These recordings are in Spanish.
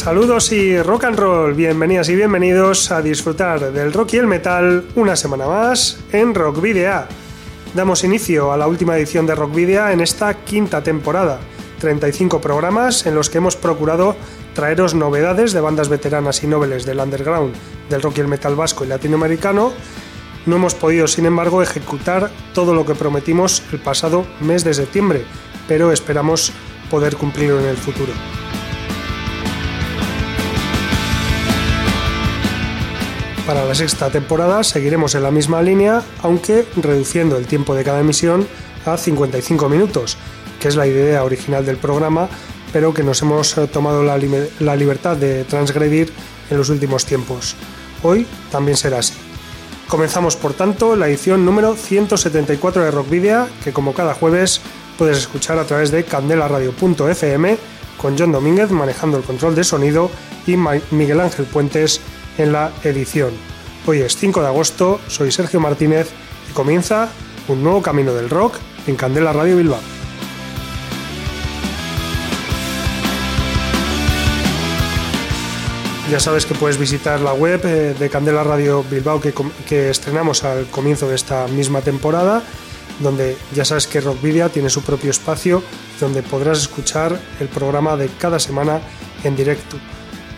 Saludos y rock and roll, bienvenidas y bienvenidos a disfrutar del rock y el metal una semana más en Rock Video. Damos inicio a la última edición de Rock Video en esta quinta temporada, 35 programas en los que hemos procurado traeros novedades de bandas veteranas y nobles del underground, del rock y el metal vasco y latinoamericano. No hemos podido, sin embargo, ejecutar todo lo que prometimos el pasado mes de septiembre, pero esperamos poder cumplirlo en el futuro. Para la sexta temporada seguiremos en la misma línea, aunque reduciendo el tiempo de cada emisión a 55 minutos, que es la idea original del programa, pero que nos hemos eh, tomado la, libertad de transgredir en los últimos tiempos. Hoy también será así. Comenzamos por tanto la edición número 174 de Rockvidia, que como cada jueves puedes escuchar a través de candelaradio.fm con John Domínguez manejando el control de sonido y Miguel Ángel Puentes en la edición. Hoy es 5 de agosto, soy Sergio Martínez y comienza un nuevo camino del rock en Candela Radio Bilbao. Ya sabes que puedes visitar la web eh, de Candela Radio Bilbao que, que, estrenamos al comienzo de esta misma temporada, donde ya sabes que Rockvidia tiene su propio espacio donde podrás escuchar el programa de cada semana en directo.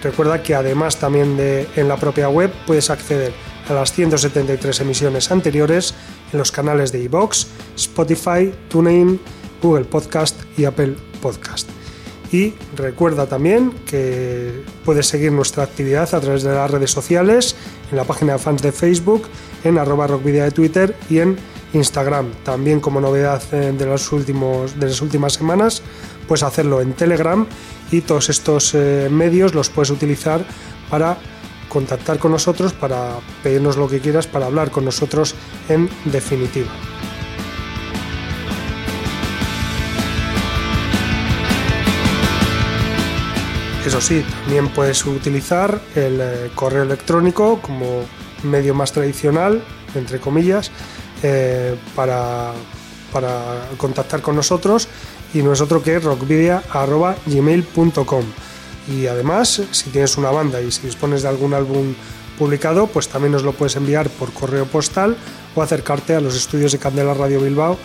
Recuerda que además también de, en la propia web puedes acceder a las 173 emisiones anteriores en los canales de iVoox, Spotify, TuneIn, Google Podcast y Apple Podcast. Y recuerda también que puedes seguir nuestra actividad a través de las redes sociales, en la página de fans de Facebook, en arroba rockvidia de Twitter y en Instagram. También como novedad eh, de, de las últimas semanas, puedes hacerlo en Telegram y todos estos eh, medios los puedes utilizar para contactar con nosotros, para pedirnos lo que quieras, para hablar con nosotros en definitiva. Eso sí, también puedes utilizar el eh, correo electrónico como medio más tradicional, entre comillas, eh, para, para contactar con nosotros y que es rockvidia.gmail.com. Y además, si tienes una banda y si dispones de algún álbum publicado, pues también nos lo puedes enviar por correo postal o acercarte a los estudios de Candela Radio Bilbao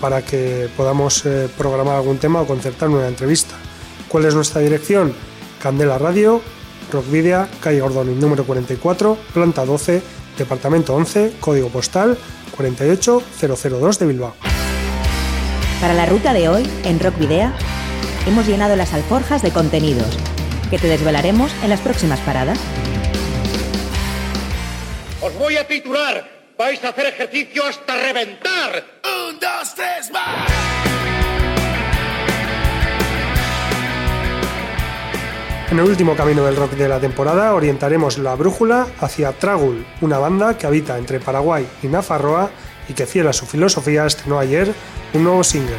para que podamos eh, programar algún tema o concertar una entrevista. ¿Cuál es nuestra dirección? Candela Radio, Rockvidia, calle Gordoni, número 44, planta 12, departamento 11, código postal 48002 de Bilbao. Para la ruta de hoy, en Rock Video, hemos llenado las alforjas de contenidos que te desvelaremos en las próximas paradas. Os voy a titular. Vais a hacer ejercicio hasta reventar. Un, dos, tres, más. En el último camino del rock de la temporada orientaremos la brújula hacia Tragul, una banda que habita entre Paraguay y Nafarroa y que fiel a su filosofía estrenó ayer un nuevo single.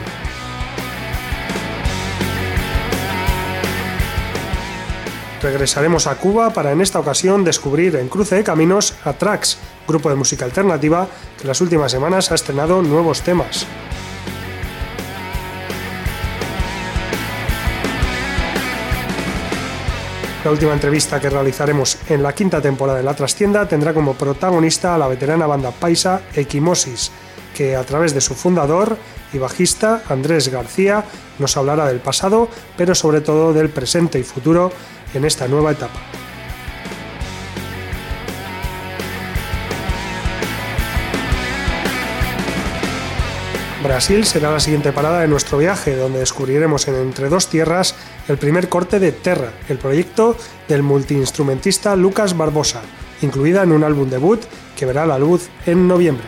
Regresaremos a Cuba para en esta ocasión descubrir en Cruce de Caminos a Trax, grupo de música alternativa que en las últimas semanas ha estrenado nuevos temas. La última entrevista que realizaremos en la quinta temporada de La Trastienda tendrá como protagonista a la veterana banda paisa Equimosis, que a través de su fundador y bajista Andrés García nos hablará del pasado, pero sobre todo del presente y futuro en esta nueva etapa. Brasil será la siguiente parada de nuestro viaje, donde descubriremos en Entre dos Tierras el primer corte de Terra, el proyecto del multiinstrumentista Lucas Barbosa, incluida en un álbum debut que verá la luz en noviembre.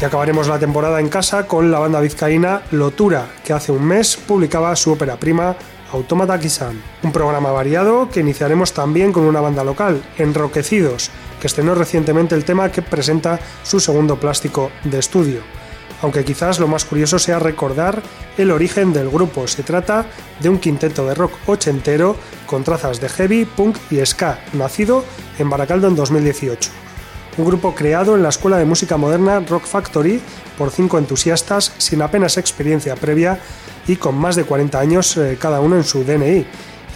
Y acabaremos la temporada en casa con la banda vizcaína Lotura, que hace un mes publicaba su ópera prima Automata Kisan, un programa variado que iniciaremos también con una banda local, Enroquecidos, que estrenó recientemente el tema que presenta su segundo plástico de estudio. Aunque quizás lo más curioso sea recordar el origen del grupo. Se trata de un quinteto de rock ochentero con trazas de heavy, punk y ska, nacido en Baracaldo en 2018 un grupo creado en la Escuela de Música Moderna Rock Factory por cinco entusiastas sin apenas experiencia previa y con más de 40 años eh, cada uno en su DNI.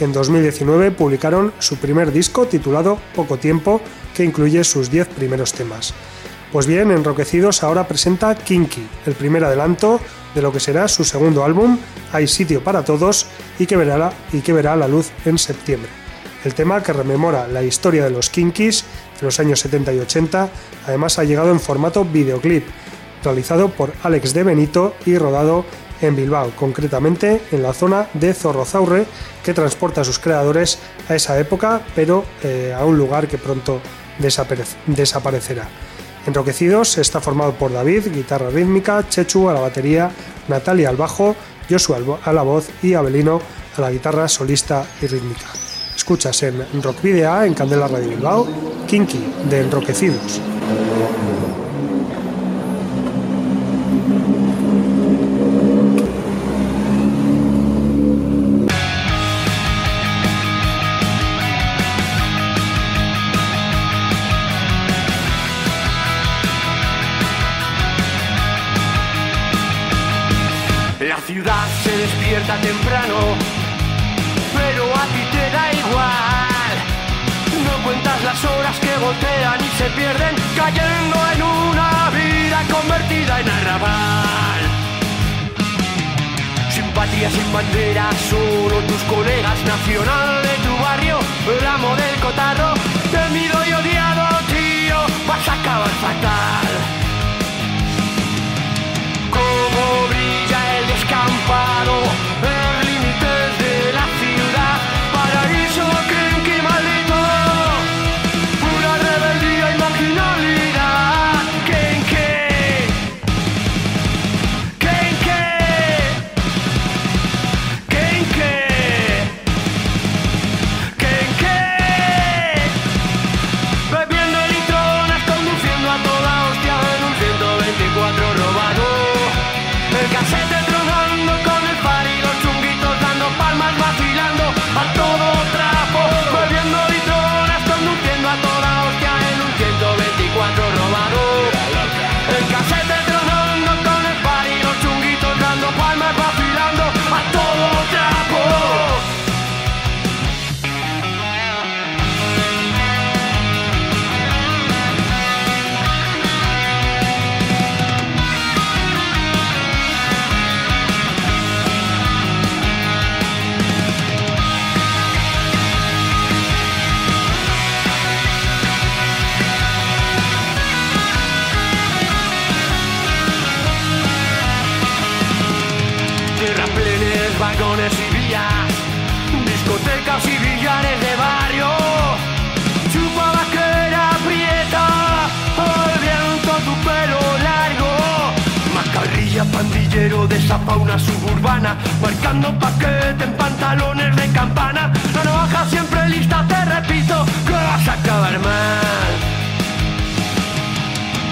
En 2019 publicaron su primer disco titulado Poco Tiempo, que incluye sus 10 primeros temas. Pues bien, Enroquecidos ahora presenta Kinky, el primer adelanto de lo que será su segundo álbum, Hay sitio para todos, y que verá, y que verá la luz en septiembre. El tema que rememora la historia de los Kinkies de los años 70 y 80, además ha llegado en formato videoclip, realizado por Alex de Benito y rodado en Bilbao, concretamente en la zona de Zorrozaurre, que transporta a sus creadores a esa época, pero eh, a un lugar que pronto desaparecerá. Enroquecidos está formado por David, guitarra rítmica, Chechu a la batería, Natalia al bajo, Joshua a la voz y Abelino a la guitarra solista y rítmica. Escuchas en Rock Video en Candela Radio Bilbao, Kinky de Enroquecidos. Colegas nacional de tu barrio, el amo del cotarro, temido y de esa fauna suburbana, marcando paquete en pantalones de campana. La navaja siempre lista, te repito, que vas a acabar mal.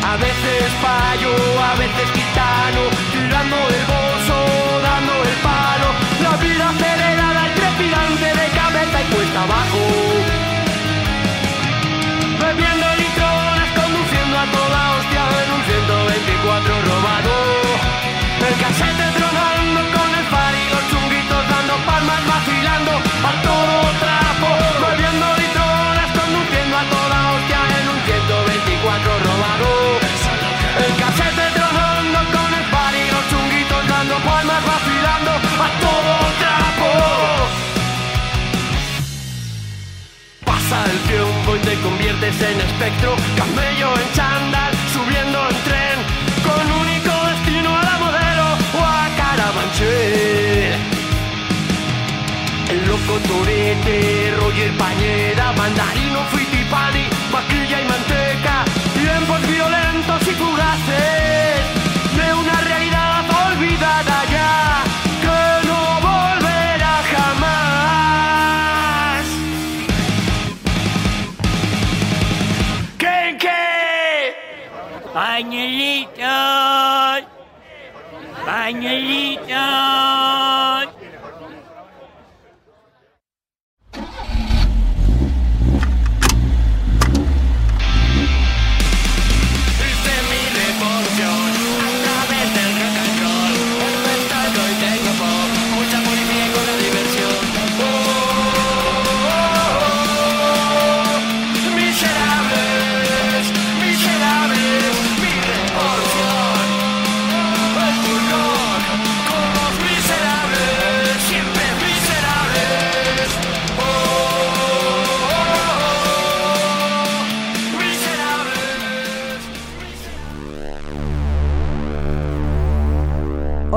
A veces fallo, a veces gitano, tirando el bolso, dando el palo. La vida acelerada y trepidante de cabeza y cuesta abajo. Te conviertes en espectro, camello en chándal, subiendo en tren, con único destino a la modelo o a Carabanchel. El loco torete, Roger Pañeda, mandarino, fitipani, vaquilla y manteca, tiempos violentos y fugaces. Pañuelitos. Pañuelitos.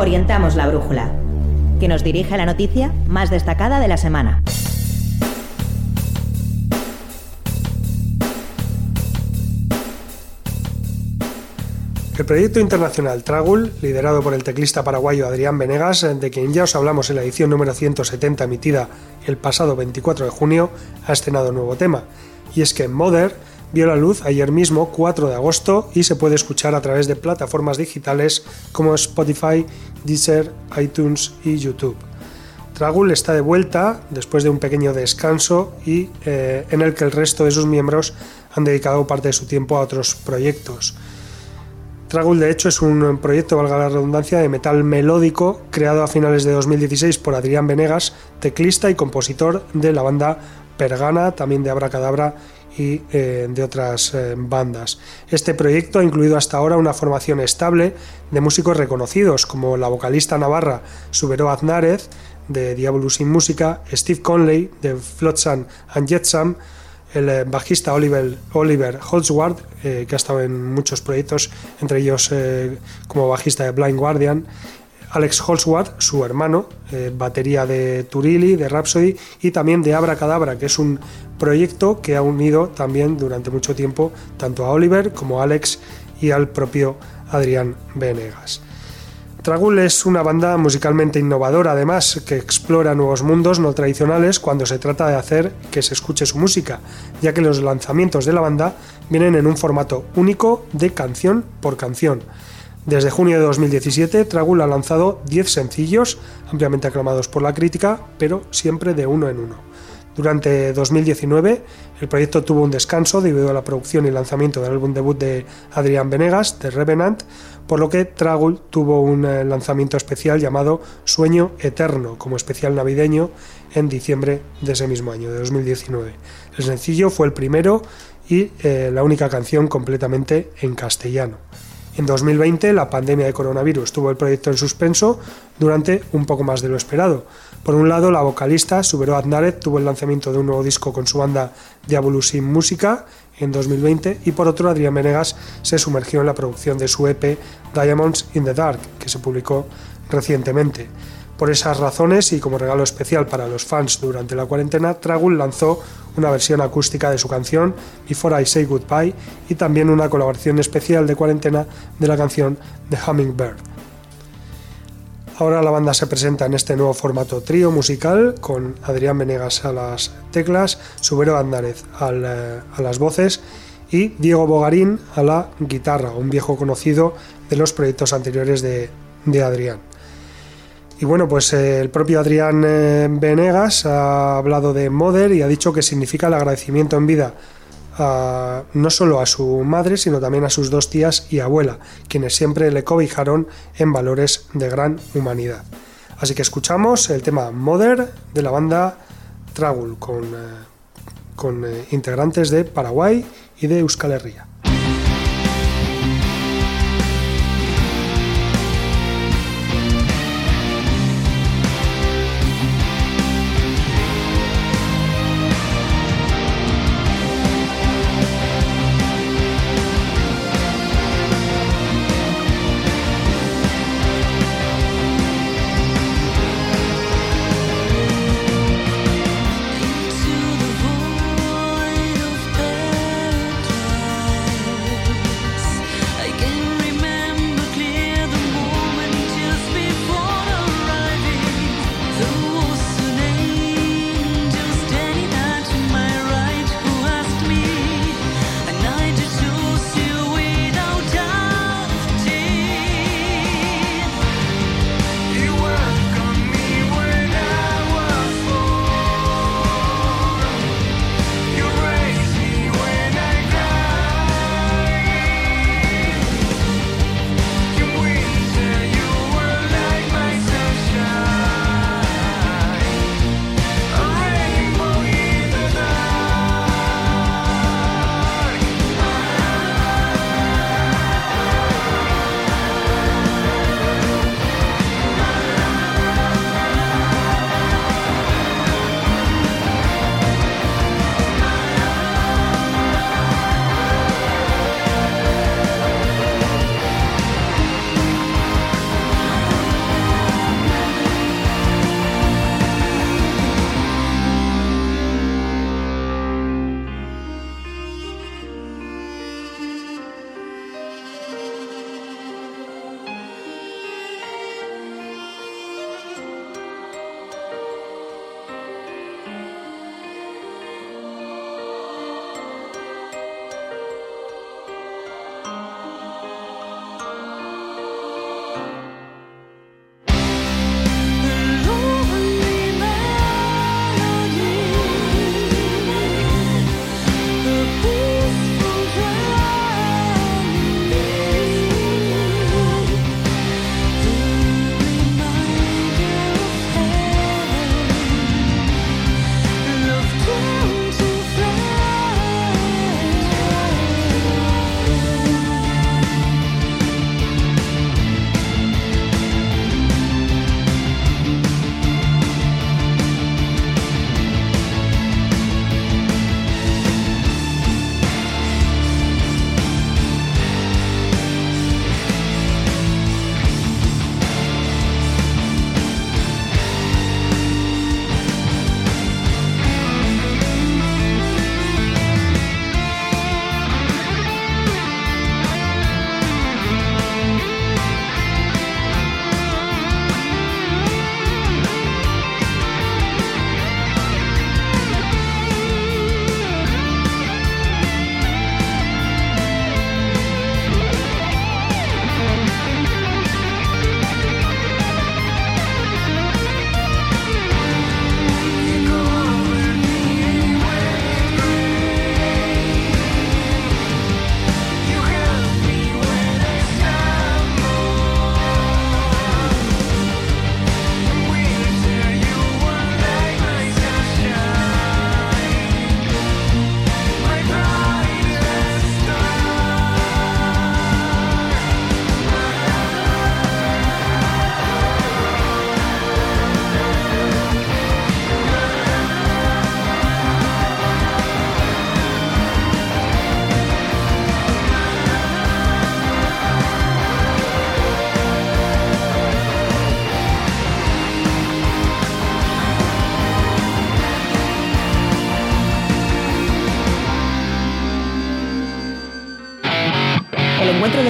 Orientamos la brújula, que nos dirige a la noticia más destacada de la semana. El proyecto internacional Tragul, liderado por el teclista paraguayo Adrián Venegas, de quien ya os hablamos en la edición número 170 emitida el pasado 24 de junio, ha estrenado un nuevo tema. Y es que Mother vio la luz ayer mismo, 4 de agosto, y se puede escuchar a través de plataformas digitales como Spotify, Deezer, iTunes y YouTube. Tragul está de vuelta después de un pequeño descanso y eh, en el que el resto de sus miembros han dedicado parte de su tiempo a otros proyectos. Tragul, de hecho, es un proyecto, valga la redundancia, de metal melódico creado a finales de 2016 por Adrián Venegas, teclista y compositor de la banda Pergana, también de Abracadabra y eh, de otras eh, bandas. Este proyecto ha incluido hasta ahora una formación estable de músicos reconocidos como la vocalista navarra Subero Aznárez de Diablo sin Música, Steve Conley de Flotsam and Jetsam, el eh, bajista Oliver, Oliver que ha estado en muchos proyectos, entre ellos como bajista de Blind Guardian, Alex Holzward, su hermano, eh, batería de Turilli, de Rhapsody y también de Abracadabra, que es un proyecto que ha unido también durante mucho tiempo tanto a Oliver como a Alex y al propio Adrián Venegas. Tragul es una banda musicalmente innovadora, además, que explora nuevos mundos no tradicionales cuando se trata de hacer que se escuche su música, ya que los lanzamientos de la banda vienen en un formato único de canción por canción. Desde junio de 2017, Tragul ha lanzado 10 sencillos, ampliamente aclamados por la crítica, pero siempre de uno en uno. Durante 2019, el proyecto tuvo un descanso debido a la producción y lanzamiento del álbum debut de Adrián Venegas, The Revenant, por lo que Tragul tuvo un eh, lanzamiento especial llamado Sueño Eterno, como especial navideño, en diciembre de ese mismo año, de 2019. El sencillo fue el primero y eh, la única canción completamente en castellano. En 2020, la pandemia de coronavirus tuvo el proyecto en suspenso durante un poco más de lo esperado. Por un lado, la vocalista Subero Aznárez tuvo el lanzamiento de un nuevo disco con su banda Diablo sin Música en 2020 y por otro, Adrián Venegas se sumergió en la producción de su EP Diamonds in the Dark, que se publicó recientemente. Por esas razones y como regalo especial para los fans durante la cuarentena, Tragul lanzó una versión acústica de su canción Before I Say Goodbye y también una colaboración especial de cuarentena de la canción The Hummingbird. Ahora la banda se presenta en este nuevo formato trío musical con Adrián Venegas a las teclas, Subero Andárez eh, a las voces y Diego Bogarín a la guitarra, un viejo conocido de los proyectos anteriores de, de Adrián. Y bueno, pues eh, el propio Adrián eh, Venegas ha hablado de Mother y ha dicho que significa el agradecimiento en vida no solo a su madre, sino también a sus dos tías y abuela, quienes siempre le cobijaron en valores de gran humanidad. Así que escuchamos el tema Mother de la banda Tragul, con, eh, con integrantes de Paraguay y de Euskal Herria.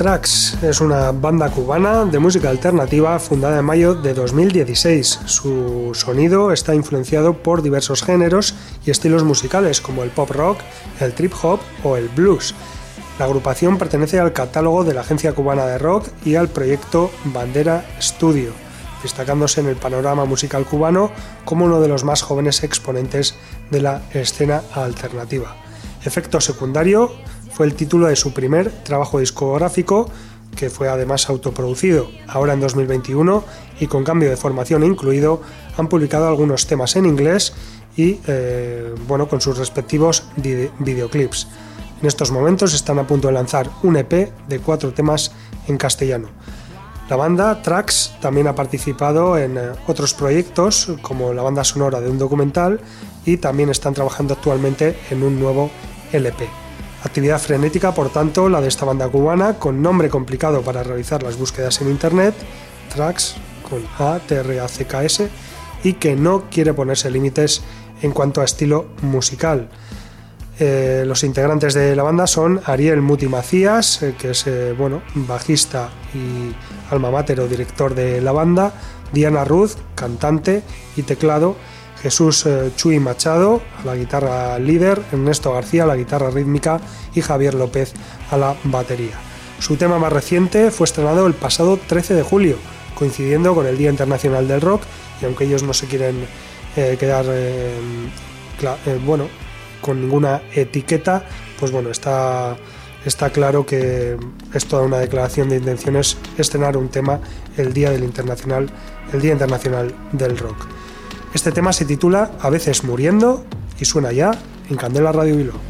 Trax es una banda cubana de música alternativa fundada en mayo de 2016. Su sonido está influenciado por diversos géneros y estilos musicales como el pop rock, el trip hop o el blues. La agrupación pertenece al catálogo de la Agencia Cubana de Rock y al proyecto Bandera Studio, destacándose en el panorama musical cubano como uno de los más jóvenes exponentes de la escena alternativa. Efecto secundario fue el título de su primer trabajo discográfico, que fue además autoproducido. Ahora en 2021 y con cambio de formación incluido, han publicado algunos temas en inglés y eh, bueno, con sus respectivos videoclips. En estos momentos están a punto de lanzar un EP de cuatro temas en castellano. La banda Trax también ha participado en eh, otros proyectos como la banda sonora de un documental y también están trabajando actualmente en un nuevo LP. Actividad frenética, por tanto, la de esta banda cubana, con nombre complicado para realizar las búsquedas en internet, Tracks con A, T, R, A, C, K, S, y que no quiere ponerse límites en cuanto a estilo musical. Eh, los integrantes de la banda son Ariel Muti Macías, eh, que es eh, bueno, bajista y alma mater o director de la banda, Diana Ruth, cantante y teclado, Jesús eh, Chuy Machado a la guitarra líder, Ernesto García a la guitarra rítmica y Javier López a la batería. Su tema más reciente fue estrenado el pasado 13 de julio, coincidiendo con el Día Internacional del Rock, y aunque ellos no se quieren eh, quedar eh, bueno, con ninguna etiqueta, pues bueno, está, está claro que es toda una declaración de intenciones estrenar un tema el Día del Internacional, el Día Internacional del Rock. Este tema se titula A veces muriendo y suena ya en Candela Radio Vilo.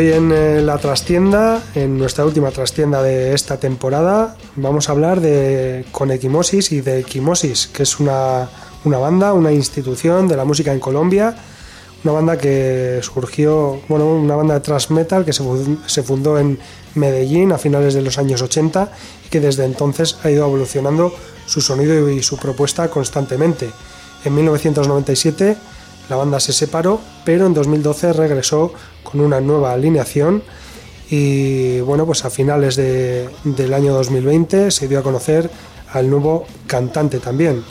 Hoy en eh, la trastienda, en nuestra última trastienda de esta temporada, vamos a hablar de con Equimosis y de Equimosis, que es una, una banda, una institución de la música en Colombia, una banda que surgió, bueno, una banda de thrash metal que se fundó en Medellín a finales de los años 80 y que desde entonces ha ido evolucionando su sonido y su propuesta constantemente. En 1997 la banda se separó, pero en 2012 regresó con una nueva alineación y bueno, pues a finales del año 2020 se dio a conocer al nuevo cantante también.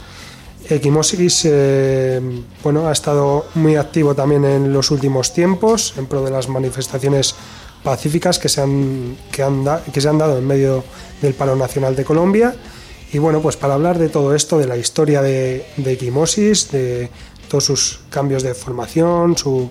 Equimosis eh, bueno, ha estado muy activo también en los últimos tiempos en pro de las manifestaciones pacíficas que se han, que han, que se han dado en medio del paro nacional de Colombia. Y bueno, pues para hablar de todo esto, de la historia de, de Equimosis, de, todos sus cambios de formación, su,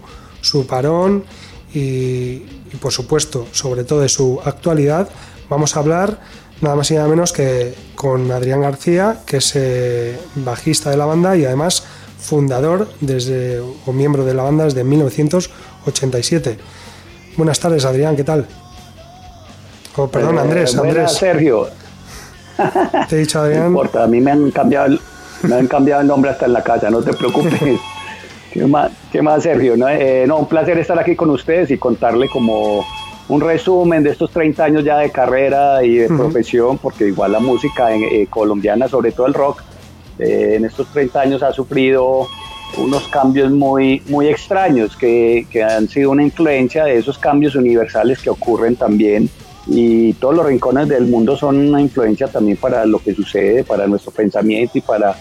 parón y, por supuesto, sobre todo de su actualidad, vamos a hablar nada más y nada menos que con Adrián García, que es eh, bajista de la banda y además fundador desde, o miembro de la banda desde 1987. Buenas tardes, Adrián, ¿qué tal? Oh, perdón, eh, Andrés, Andrés. Sergio. Te he dicho, Adrián. No importa, a mí me han cambiado el, me han cambiado el nombre hasta en la casa, no te preocupes. ¿Qué más, qué más Sergio? Eh, no, un placer estar aquí con ustedes y contarle como un resumen de estos 30 años ya de carrera y de profesión, porque igual la música eh, colombiana, sobre todo el rock, eh, en estos 30 años ha sufrido unos cambios muy, muy extraños que, que, han sido una influencia de esos cambios universales que ocurren también y todos los rincones del mundo son una influencia también para lo que sucede, para nuestro pensamiento y para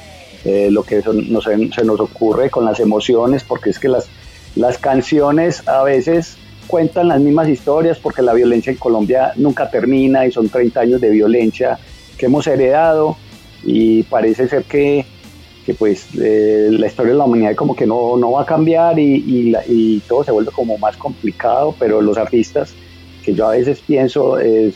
eh, lo que se nos ocurre con las emociones, porque es que las, las canciones a veces cuentan las mismas historias porque la violencia en Colombia nunca termina y son 30 años de violencia que hemos heredado y parece ser que, que pues eh, la historia de la humanidad como que no, no va a cambiar y, y, y todo se vuelve como más complicado, pero los artistas que yo a veces pienso es,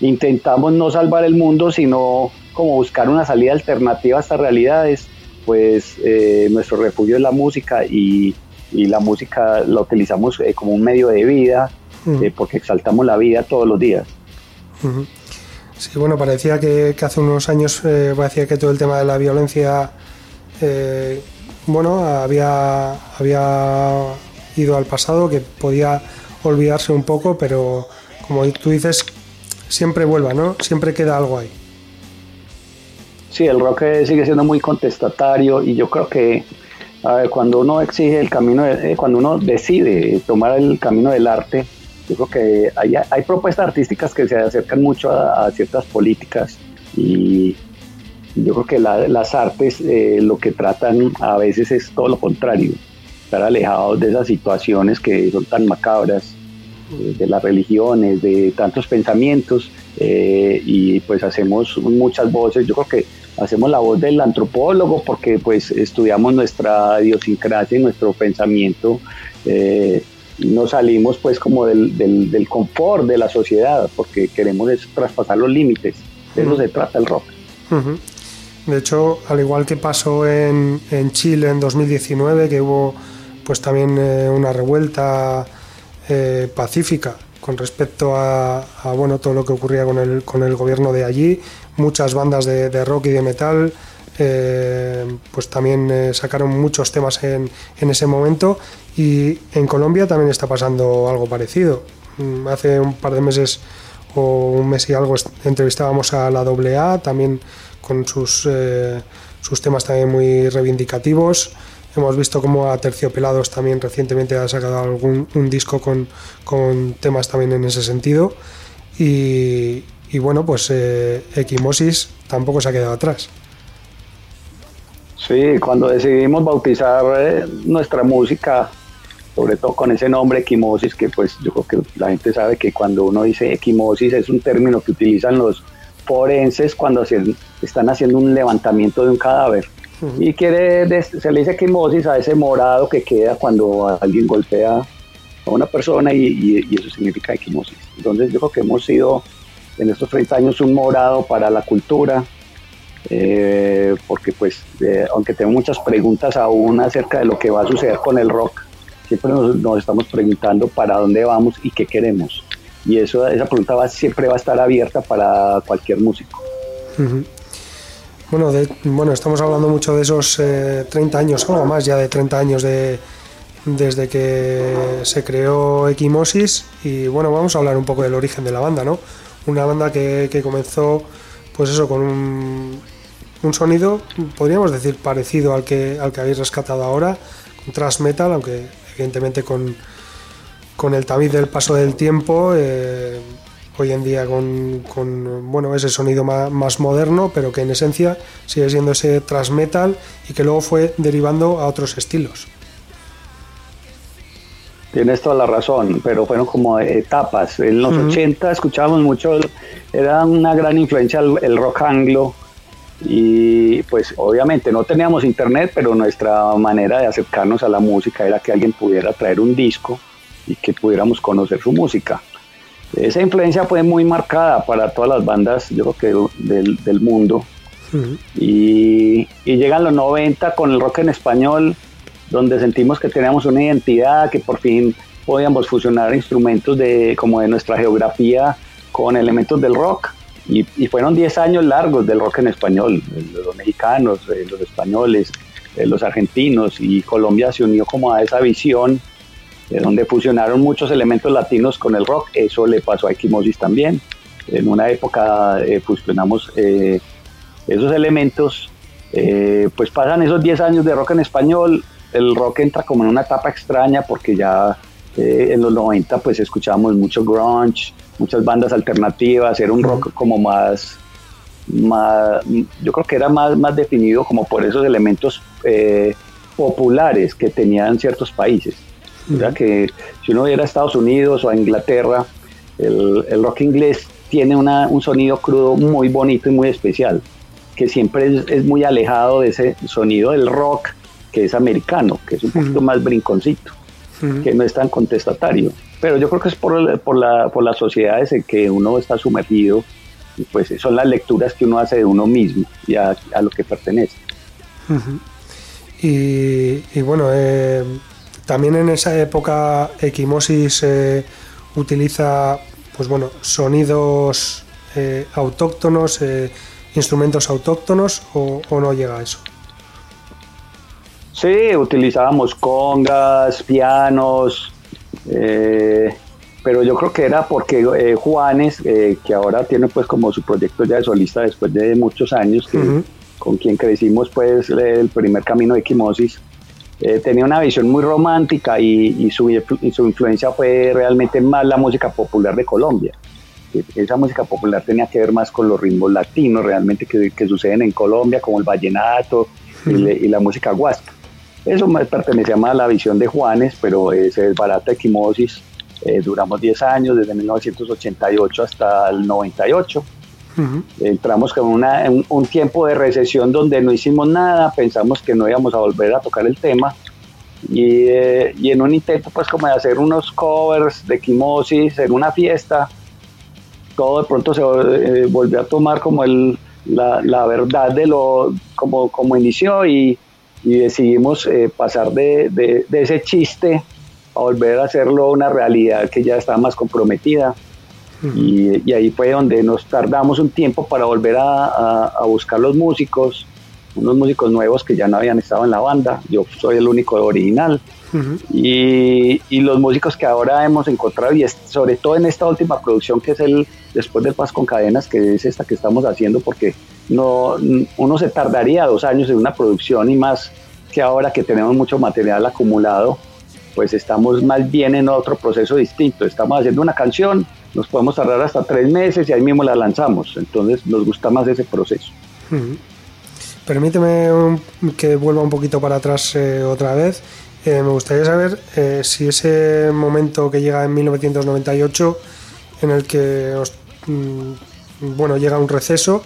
intentamos no salvar el mundo, sino como buscar una salida alternativa a estas realidades, pues eh, nuestro refugio es la música y, y la música la utilizamos eh, como un medio de vida, eh, porque exaltamos la vida todos los días. Sí, bueno, parecía que, que hace unos años parecía que todo el tema de la violencia, bueno, había, había ido al pasado, que podía olvidarse un poco, pero como tú dices, siempre vuelva, ¿no? Siempre queda algo ahí. Sí, el rock sigue siendo muy contestatario y yo creo que cuando uno exige el camino, eh, cuando uno decide tomar el camino del arte, yo creo que hay, hay propuestas artísticas que se acercan mucho a, ciertas políticas y yo creo que las artes eh, lo que tratan a veces es todo lo contrario, estar alejados de esas situaciones que son tan macabras, de las religiones, de tantos pensamientos, eh, y pues hacemos muchas voces. Yo creo que hacemos la voz del antropólogo porque pues estudiamos nuestra idiosincrasia y nuestro pensamiento. Eh, no salimos pues como del, del, confort de la sociedad porque queremos traspasar los límites. De eso se trata el rock. De hecho, al igual que pasó en, en Chile en 2019, que hubo pues también eh, una revuelta eh, pacífica con respecto a, bueno todo lo que ocurría con el, con el gobierno de allí. Muchas bandas de, rock y de metal eh, pues también sacaron muchos temas en, en, ese momento y en Colombia también está pasando algo parecido. Mm, hace un par de meses o un mes y algo entrevistábamos a la AA también con sus, sus temas también muy reivindicativos. Hemos visto como a Terciopelados también recientemente ha sacado algún un disco con, con temas también en ese sentido. Y, y bueno, pues eh, Equimosis tampoco se ha quedado atrás. Sí, cuando decidimos bautizar eh, nuestra música, sobre todo con ese nombre equimosis, que pues yo creo que la gente sabe que cuando uno dice equimosis es un término que utilizan los forenses cuando se, están haciendo un levantamiento de un cadáver. Y quiere, se le dice equimosis a ese morado que queda cuando alguien golpea a una persona y, eso significa equimosis. Entonces yo creo que hemos sido en estos 30 años un morado para la cultura, eh, porque pues aunque tengo muchas preguntas aún acerca de lo que va a suceder con el rock, siempre nos, estamos preguntando para dónde vamos y qué queremos. Y eso, esa pregunta va, siempre va a estar abierta para cualquier músico. Bueno, bueno, estamos hablando mucho de esos 30 eh, años, algo más ya de 30 años de, desde que se creó Equimosis y bueno, vamos a hablar un poco del origen de la banda, ¿no? Una banda que, que comenzó pues eso, con un, un sonido, podríamos decir, parecido al que, al que habéis rescatado ahora, con thrash metal, aunque evidentemente con, con el tamiz del paso del tiempo, eh, hoy en día con, con, bueno, ese sonido más, más, moderno, pero que en esencia sigue siendo ese thrash metal y que luego fue derivando a otros estilos. Tienes toda la razón, pero fueron como etapas. En los 80 escuchábamos mucho, era una gran influencia el, el rock anglo, y pues obviamente no teníamos internet, pero nuestra manera de acercarnos a la música era que alguien pudiera traer un disco y que pudiéramos conocer su música. Esa influencia fue muy marcada para todas las bandas, yo creo que del, del mundo. y, y, llegan los 90 con el rock en español, donde sentimos que teníamos una identidad, que por fin podíamos fusionar instrumentos de, como de nuestra geografía con elementos del rock y, fueron 10 años largos del rock en español, los mexicanos, los españoles, los argentinos, y Colombia se unió como a esa visión donde fusionaron muchos elementos latinos con el rock. Eso le pasó a Equimosis también. En una época eh, fusionamos esos elementos, pues pasan esos 10 años de rock en español, el rock entra como en una etapa extraña porque ya en los 90 pues escuchábamos mucho grunge, muchas bandas alternativas, era un rock como más, más yo creo que era más, más definido como por esos elementos eh, populares que tenían ciertos países. O sea que si uno viera a Estados Unidos o a Inglaterra, el, el rock inglés tiene una, un sonido crudo muy bonito y muy especial, que siempre es, es, muy alejado de ese sonido del rock que es americano, que es un poquito más brinconcito, que no es tan contestatario. Pero yo creo que es por, por, la, por las sociedades en que uno está sumergido, y pues son las lecturas que uno hace de uno mismo y a, lo que pertenece. y, bueno, eh, también en esa época Equimosis eh, utiliza pues bueno, sonidos eh, autóctonos, instrumentos autóctonos o, o no llega a eso. Sí, utilizábamos congas, pianos, eh, pero yo creo que era porque eh, Juanes, eh, que ahora tiene pues como su proyecto ya de solista después de muchos años, que, con quien crecimos pues el primer camino de Equimosis, tenía una visión muy romántica y, su, su, influencia fue realmente más la música popular de Colombia. Esa música popular tenía que ver más con los ritmos latinos realmente que, que suceden en Colombia, como el vallenato y, y la música guasca. Eso me pertenecía más a la visión de Juanes, pero es barata equimosis. Eh, duramos 10 años, desde 1988 hasta el 98. Entramos con una, un, tiempo de recesión donde no hicimos nada, pensamos que no íbamos a volver a tocar el tema. Y, eh, en un intento pues como de hacer unos covers de equimosis en una fiesta, todo de pronto se eh, volvió a tomar como la, verdad de lo como, como inició y, decidimos eh, pasar de, de, ese chiste a volver a hacerlo una realidad que ya estaba más comprometida. Y, y, ahí fue donde nos tardamos un tiempo para volver a, a, buscar los músicos, unos músicos nuevos que ya no habían estado en la banda. Yo soy el único original. y, y, los músicos que ahora hemos encontrado, y sobre todo en esta última producción que es el Después del Paz con Cadenas, que es esta que estamos haciendo, porque no, uno se tardaría dos años en una producción y más que ahora que tenemos mucho material acumulado, pues estamos más bien en otro proceso distinto. Estamos haciendo una canción, nos podemos tardar hasta tres meses y ahí mismo la lanzamos. Entonces nos gusta más ese proceso. Permíteme que vuelva un poquito para atrás eh, otra vez. Eh, me gustaría saber eh, si ese momento que llega en 1998, en el que mm, bueno llega un receso,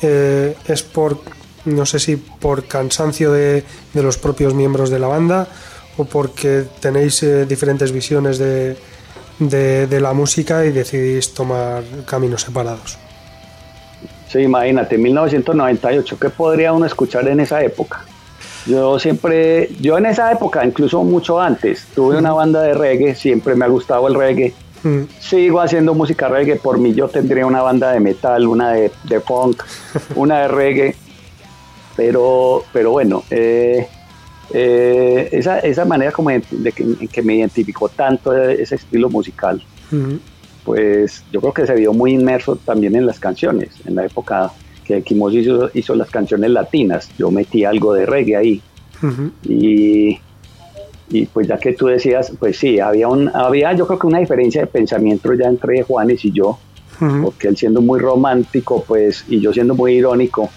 es por no sé si por cansancio de, de, los propios miembros de la banda o porque tenéis diferentes visiones de, de la música y decidís tomar caminos separados. Sí, imagínate, 1998, ¿qué podría uno escuchar en esa época? Yo siempre, yo en esa época, incluso mucho antes, tuve una banda de reggae, siempre me ha gustado el reggae. Sigo haciendo música reggae, por mí yo tendría una banda de metal, una de, de funk, una de reggae. Pero, pero bueno, eh, eh, esa, esa, manera como de, que, me identificó tanto ese estilo musical pues yo creo que se vio muy inmerso también en las canciones, en la época que Kimos hizo, hizo las canciones latinas, yo metí algo de reggae ahí. y, y, pues ya que tú decías, pues sí, había, un, había yo creo que una diferencia de pensamiento ya entre Juanes y yo, porque él siendo muy romántico, pues, y yo siendo muy irónico,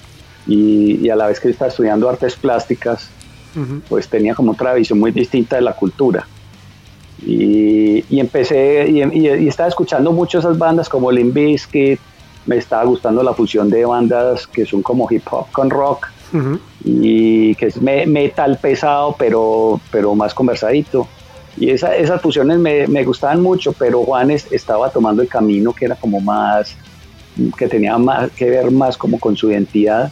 y, y a la vez que estaba estudiando artes plásticas, pues tenía como otra visión muy distinta de la cultura. Y, empecé, y, estaba escuchando mucho esas bandas como Limp Bizkit, me estaba gustando la fusión de bandas que son como hip hop con rock, y que es metal pesado, pero, pero más conversadito. Y esa, esas fusiones me, me, gustaban mucho, pero Juanes estaba tomando el camino que era como más, que tenía más que ver más como con su identidad.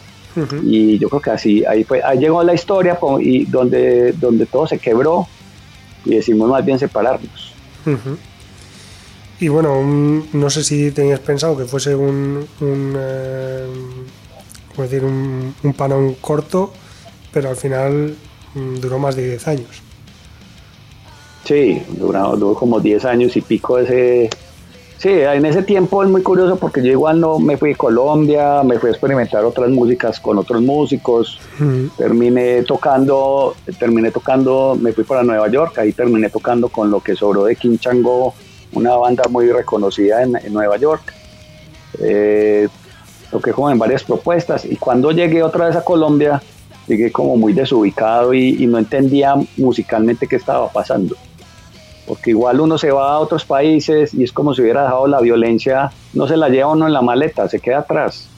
Y yo creo que así, ahí, fue, ahí llegó la historia y donde, donde todo se quebró y decimos más bien separarnos. Y bueno, no sé si tenías pensado que fuese un, un eh, decir, un, un corto, pero al final mm, duró más de 10 años. Sí, duró, duró como 10 años y pico ese, Sí, en ese tiempo es muy curioso porque yo igual no me fui a Colombia, me fui a experimentar otras músicas con otros músicos, terminé tocando, terminé tocando, me fui para Nueva York, ahí terminé tocando con lo que sobró de King Chango, una banda muy reconocida en, Nueva York. Eh, toqué como en varias propuestas y cuando llegué otra vez a Colombia, llegué como muy desubicado y no entendía musicalmente qué estaba pasando porque igual uno se va a otros países y es como si hubiera dejado la violencia, no se la lleva uno en la maleta, se queda atrás.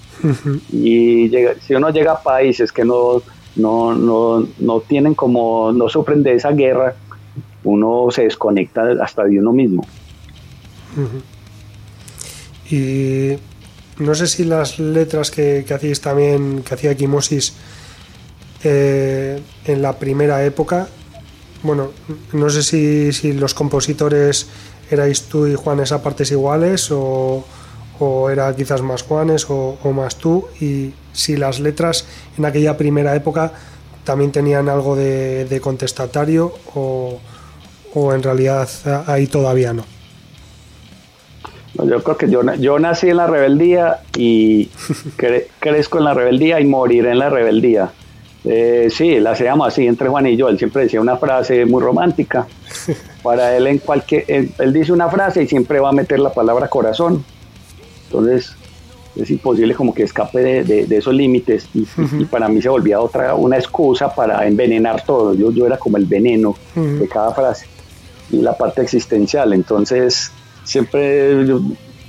y si uno llega a países que no, no, no, no tienen como, no sufren de esa guerra, uno se desconecta hasta de uno mismo. Y no sé si las letras que, que hacéis también, que hacía Kimosis eh, en la primera época, bueno, no sé si, los compositores erais tú y Juanes a partes iguales o, era quizás más Juanes o, más tú y si las letras en aquella primera época también tenían algo de, contestatario o, en realidad ahí todavía no. Yo creo que yo, yo nací en la rebeldía y crezco en la rebeldía y moriré en la rebeldía. Eh, sí, la hacíamos así entre Juan y yo. Él siempre decía una frase muy romántica. Para él, en cualquier, él, dice una frase y siempre va a meter la palabra corazón. Entonces, es imposible como que escape de, esos límites. Y, para mí se volvía otra, una excusa para envenenar todo. Yo, yo era como el veneno de cada frase y la parte existencial. Entonces, siempre,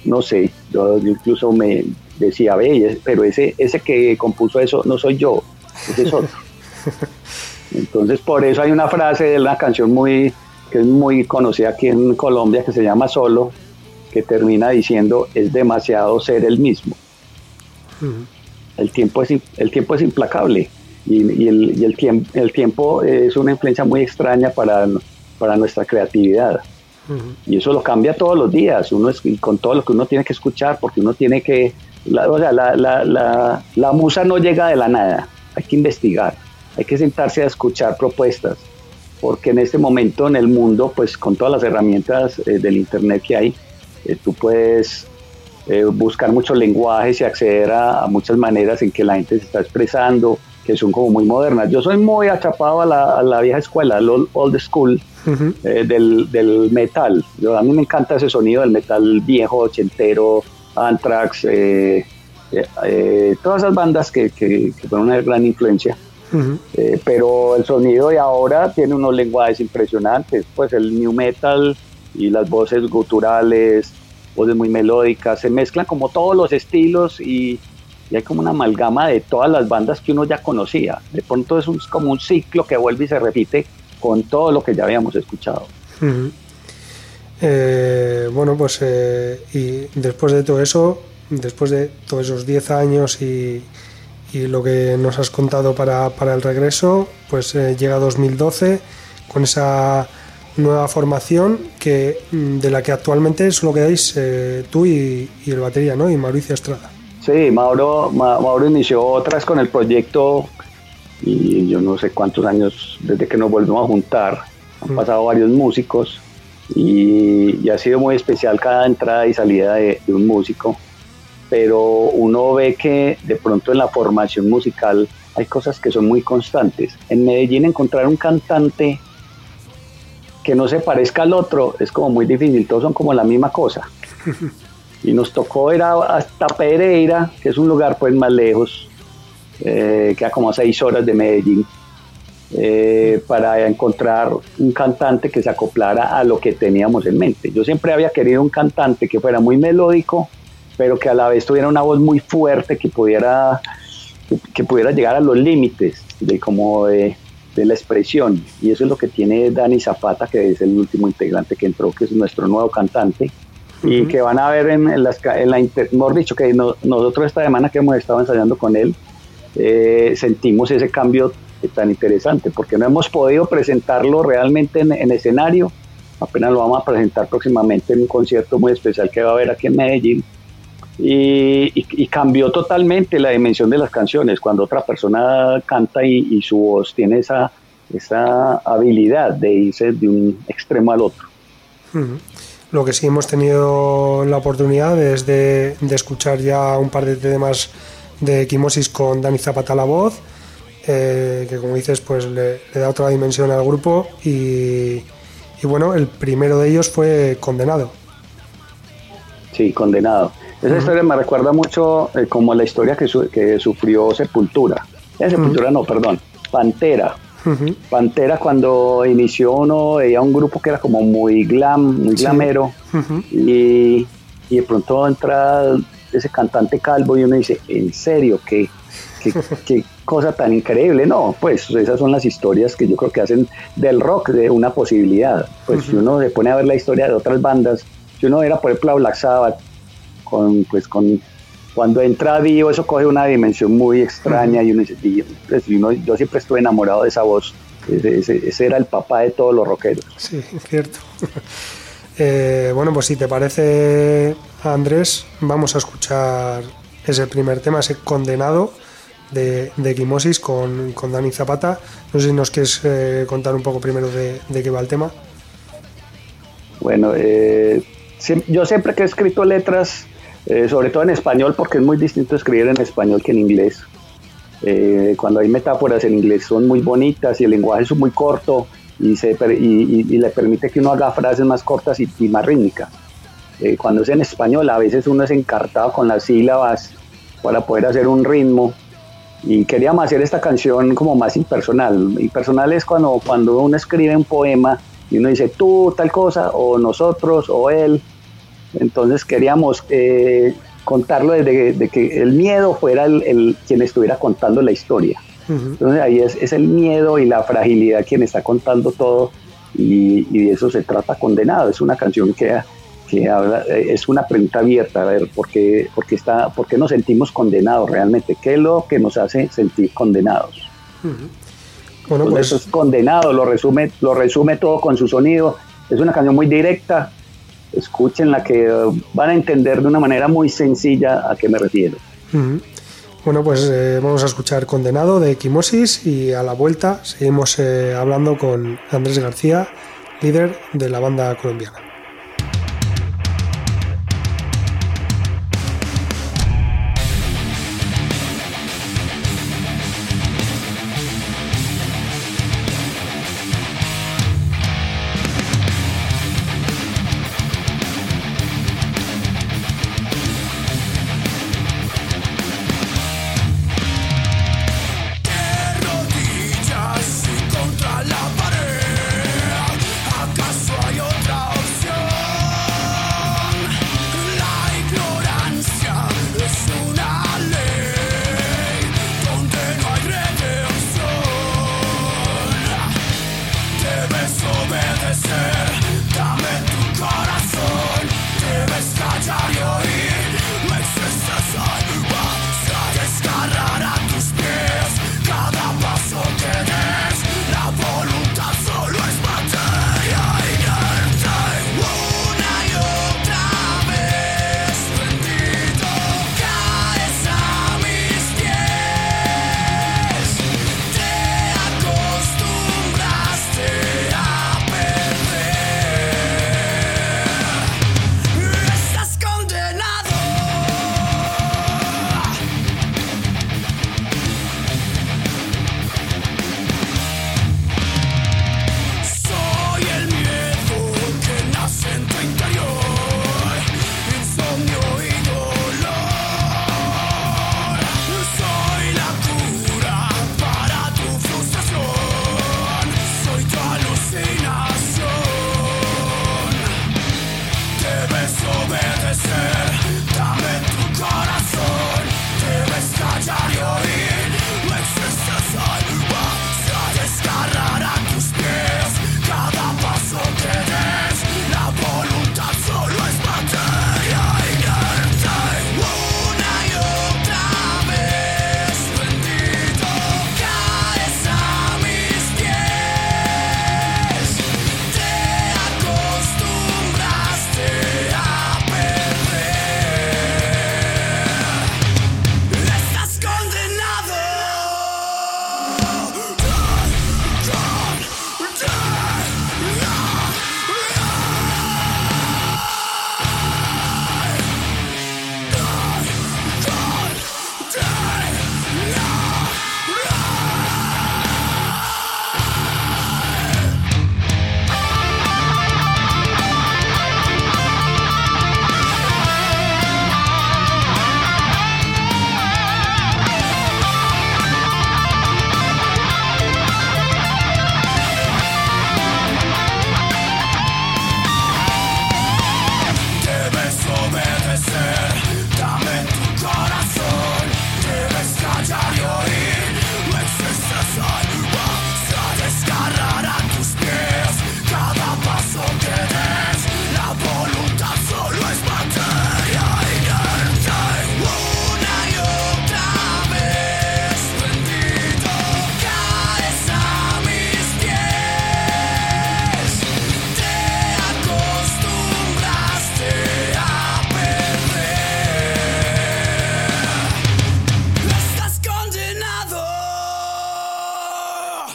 no sé, yo, incluso me decía, ve, pero ese, ese que compuso eso no soy yo ese es otro. Entonces, por eso hay una frase de una canción muy, que es muy conocida aquí en Colombia, que se llama Solo, que termina diciendo, es demasiado ser el mismo. el, tiempo es, el tiempo es implacable y, el, el, tiempo, el tiempo es una influencia muy extraña para, para nuestra creatividad. Y eso lo cambia todos los días, uno es, con todo lo que uno tiene que escuchar, porque uno tiene que, o sea, la, la, la, la musa no llega de la nada hay que investigar, hay que sentarse a escuchar propuestas, porque en este momento en el mundo, pues con todas las herramientas eh, del Internet que hay, eh, tú puedes eh, buscar muchos lenguajes y acceder a, muchas maneras en que la gente se está expresando, que son como muy modernas. Yo soy muy achapado a la, a la vieja escuela, al old, school del, del, metal. Yo, a mí me encanta ese sonido del metal viejo, ochentero, Anthrax, eh, eh, todas esas bandas que, que, fueron una gran influencia. pero el sonido de ahora tiene unos lenguajes impresionantes, pues el new metal y las voces guturales, voces muy melódicas, se mezclan como todos los estilos y, y hay como una amalgama de todas las bandas que uno ya conocía. De pronto es, un, como un ciclo que vuelve y se repite con todo lo que ya habíamos escuchado. Eh, bueno, pues eh, y después de todo eso, después de todos esos 10 años y, y, lo que nos has contado para, para el regreso, pues eh, llega 2012 con esa nueva formación que mm, de la que actualmente solo quedáis tú y, y, el batería, ¿no? Y Mauricio Estrada. Sí, Mauro, Mauro inició otras con el proyecto y yo no sé cuántos años desde que nos volvimos a juntar. Han mm. pasado varios músicos y, ha sido muy especial cada entrada y salida de, un músico. Pero uno ve que de pronto en la formación musical hay cosas que son muy constantes. En Medellín encontrar un cantante que no se parezca al otro es como muy difícil, todos son como la misma cosa. y nos tocó ir hasta Pereira, que es un lugar pues más lejos, eh, queda como a seis horas de Medellín, eh, para encontrar un cantante que se acoplara a lo que teníamos en mente. Yo siempre había querido un cantante que fuera muy melódico, pero que a la vez tuviera una voz muy fuerte, que pudiera, que, pudiera llegar a los límites de como de, de la expresión. Y eso es lo que tiene Dani Zapata, que es el último integrante que entró, que es nuestro nuevo cantante y que van a ver en, en, las, en la, mejor dicho, que nosotros esta semana que hemos estado ensayando con él, eh, sentimos ese cambio tan interesante, porque no hemos podido presentarlo realmente en, escenario, apenas lo vamos a presentar próximamente en un concierto muy especial que va a haber aquí en Medellín, y, y, cambió totalmente la dimensión de las canciones, cuando otra persona canta y, su voz tiene esa, esa habilidad de irse de un extremo al otro. Lo que sí hemos tenido la oportunidad es de, escuchar ya un par de temas de Equimosis con Dani Zapata la voz, eh, que como dices, pues le, da otra dimensión al grupo y, bueno, el primero de ellos fue Condenado. Sí, Condenado. Esa historia me recuerda mucho eh, como la historia que, que sufrió Sepultura. Eh, Sepultura no, perdón, Pantera. Pantera cuando inició uno veía un grupo que era como muy glam, muy glamero y, de pronto entra ese cantante calvo y uno dice, ¿en serio? ¿Qué, qué, cosa tan increíble? No, pues esas son las historias que yo creo que hacen del rock de una posibilidad. Pues si uno se pone a ver la historia de otras bandas, si uno era por ejemplo Black Sabbath, con, pues con cuando entra Dio eso coge una dimensión muy extraña y uno pues, yo siempre estuve enamorado de esa voz, ese, era el papá de todos los rockeros. Sí, es cierto. Eh, bueno, pues si te parece, Andrés, vamos a escuchar ese primer tema, ese condenado de, de Quimosis con, con, Dani Zapata. No sé si nos quieres eh, contar un poco primero de, qué va el tema. Bueno, eh, yo siempre que he escrito letras eh, sobre todo en español, porque es muy distinto escribir en español que en inglés. Eh, cuando hay metáforas en inglés son muy bonitas y el lenguaje es muy corto y, se, y, le permite que uno haga frases más cortas y, más rítmicas. Eh, cuando es en español, a veces uno es encartado con las sílabas para poder hacer un ritmo. Y queríamos hacer esta canción como más impersonal. Impersonal es cuando, cuando uno escribe un poema y uno dice tú tal cosa, o nosotros, o él, entonces queríamos eh, contarlo desde de que el miedo fuera el, quien estuviera contando la historia. Entonces ahí es, el miedo y la fragilidad quien está contando todo y, de eso se trata Condenado. Es una canción que, que habla, eh, es una pregunta abierta, a ver, ¿por qué, está, ¿por qué nos sentimos condenados realmente? ¿Qué es lo que nos hace sentir condenados? Bueno, pues, eso es condenado, lo resume, lo resume todo con su sonido. Es una canción muy directa, escuchen la que van a entender de una manera muy sencilla a qué me refiero. Bueno, pues eh, vamos a escuchar Condenado de Equimosis y a la vuelta seguimos eh, hablando con Andrés García, líder de la banda colombiana.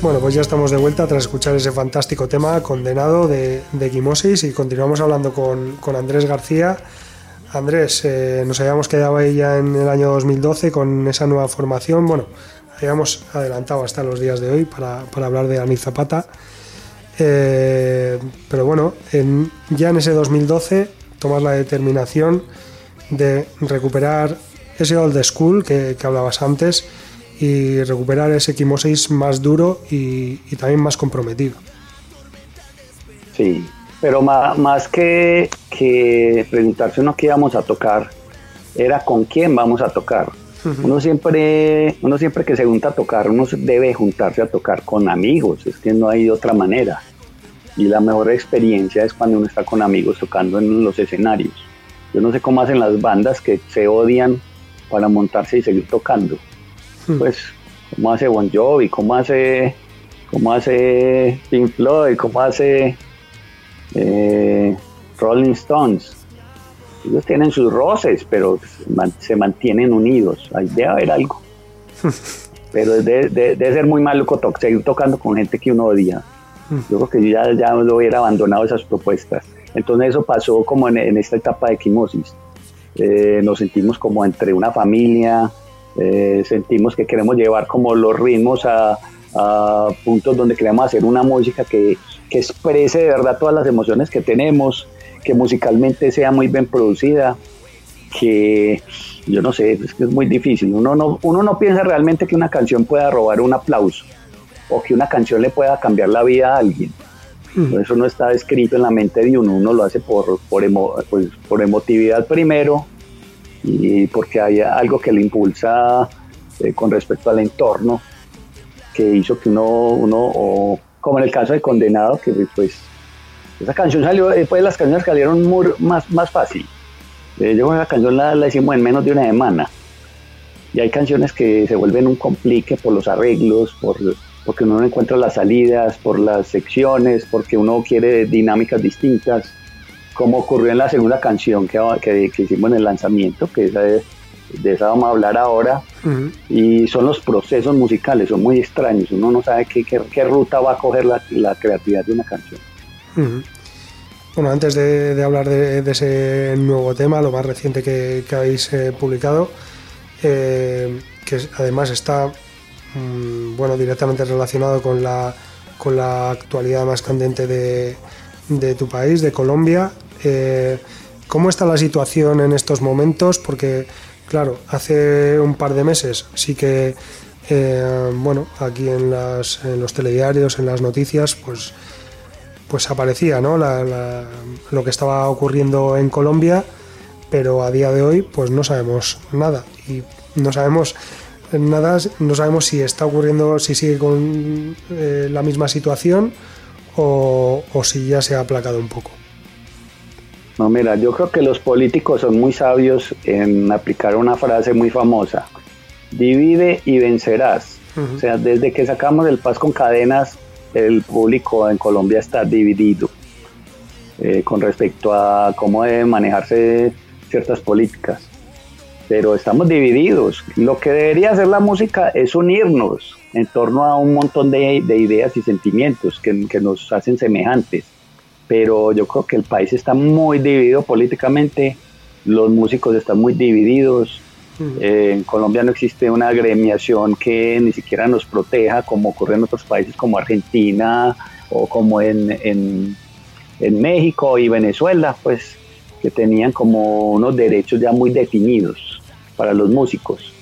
Bueno, pues ya estamos de vuelta tras escuchar ese fantástico tema condenado de, de Quimosis y continuamos hablando con, Andrés García. Andrés, eh, nos habíamos quedado ahí ya en el año 2012 con esa nueva formación. Bueno, habíamos adelantado hasta los días de hoy para, hablar de Ani Zapata. Eh, pero bueno, en- ya en ese 2012 tomas la determinación de recuperar ese old school que hablabas antes y recuperar ese Quimosis más duro y, y también más comprometido. Sí, pero ma- más, que, que preguntarse uno qué íbamos a tocar, era con quién vamos a tocar. Uno siempre, uno siempre que se junta a tocar, uno debe juntarse a tocar con amigos, es que no hay otra manera. Y la mejor experiencia es cuando uno está con amigos tocando en los escenarios. Yo no sé cómo hacen las bandas que se odian para montarse y seguir tocando. Pues, cómo hace Bon Jovi, cómo hace, cómo hace Pink Floyd, cómo hace eh, Rolling Stones. Ellos tienen sus roces, pero se man- se mantienen unidos. Ahí debe haber algo. pero debe, debe- debe ser muy maluco to- seguir tocando con gente que uno odia. Yo creo que yo ya, ya lo hubiera abandonado esas propuestas. Entonces eso pasó como en, en esta etapa de equimosis. Eh, nos sentimos como entre una familia, eh, sentimos que queremos llevar como los ritmos a, a puntos donde queremos hacer una música que, que exprese de verdad todas las emociones que tenemos, que musicalmente sea muy bien producida, que yo no sé, es que es muy difícil. Uno no, uno no piensa realmente que una canción pueda robar un aplauso o que una canción le pueda cambiar la vida a alguien. Eso no está escrito en la mente de uno, uno lo hace por, por, emo- pues, por emotividad primero y porque hay algo que le impulsa eh, con respecto al entorno que hizo que uno, uno o como en el caso de Condenado, que pues esa canción salió, después las canciones salieron más, más fácil. Eh, yo la canción la, la hicimos en menos de una semana. Y hay canciones que se vuelven un complique por los arreglos, por, porque uno no encuentra las salidas, por las secciones, porque uno quiere dinámicas distintas, como ocurrió en la segunda canción que, que, que hicimos en el lanzamiento, que esa es- de esa vamos a hablar ahora, y son los procesos musicales, son muy extraños, uno no sabe qué, qué- qué ruta va a coger la, la creatividad de una canción. Bueno, antes de, de hablar de, de ese nuevo tema, lo más reciente que, que habéis eh, publicado, eh, que además está mm, bueno directamente relacionado con la, con la actualidad más candente de, de tu país, de Colombia. Eh, ¿Cómo está la situación en estos momentos? Porque, claro, hace un par de meses sí que, eh, bueno, aquí en, los telediarios, en las noticias, pues pues aparecía ¿no? Lo que estaba ocurriendo en Colombia, pero a día de hoy pues no sabemos nada y no sabemos nada, no sabemos si está ocurriendo, si sigue con eh, la misma situación o si ya se ha aplacado un poco. No, mira, yo creo que los políticos son muy sabios en aplicar una frase muy famosa. Divide y vencerás. O sea, desde que sacamos el Paz con Cadenas, el público en Colombia está dividido eh, con respecto a cómo deben manejarse ciertas políticas. Pero estamos divididos. Lo que debería hacer la música es unirnos en torno a un montón de, de ideas y sentimientos que, que nos hacen semejantes pero yo creo que el país está muy dividido políticamente, los músicos están muy divididos, eh, en Colombia no existe una gremiación que ni siquiera nos proteja como ocurre en otros países como Argentina o como en, en, en México y Venezuela, pues que tenían como unos derechos ya muy definidos para los músicos.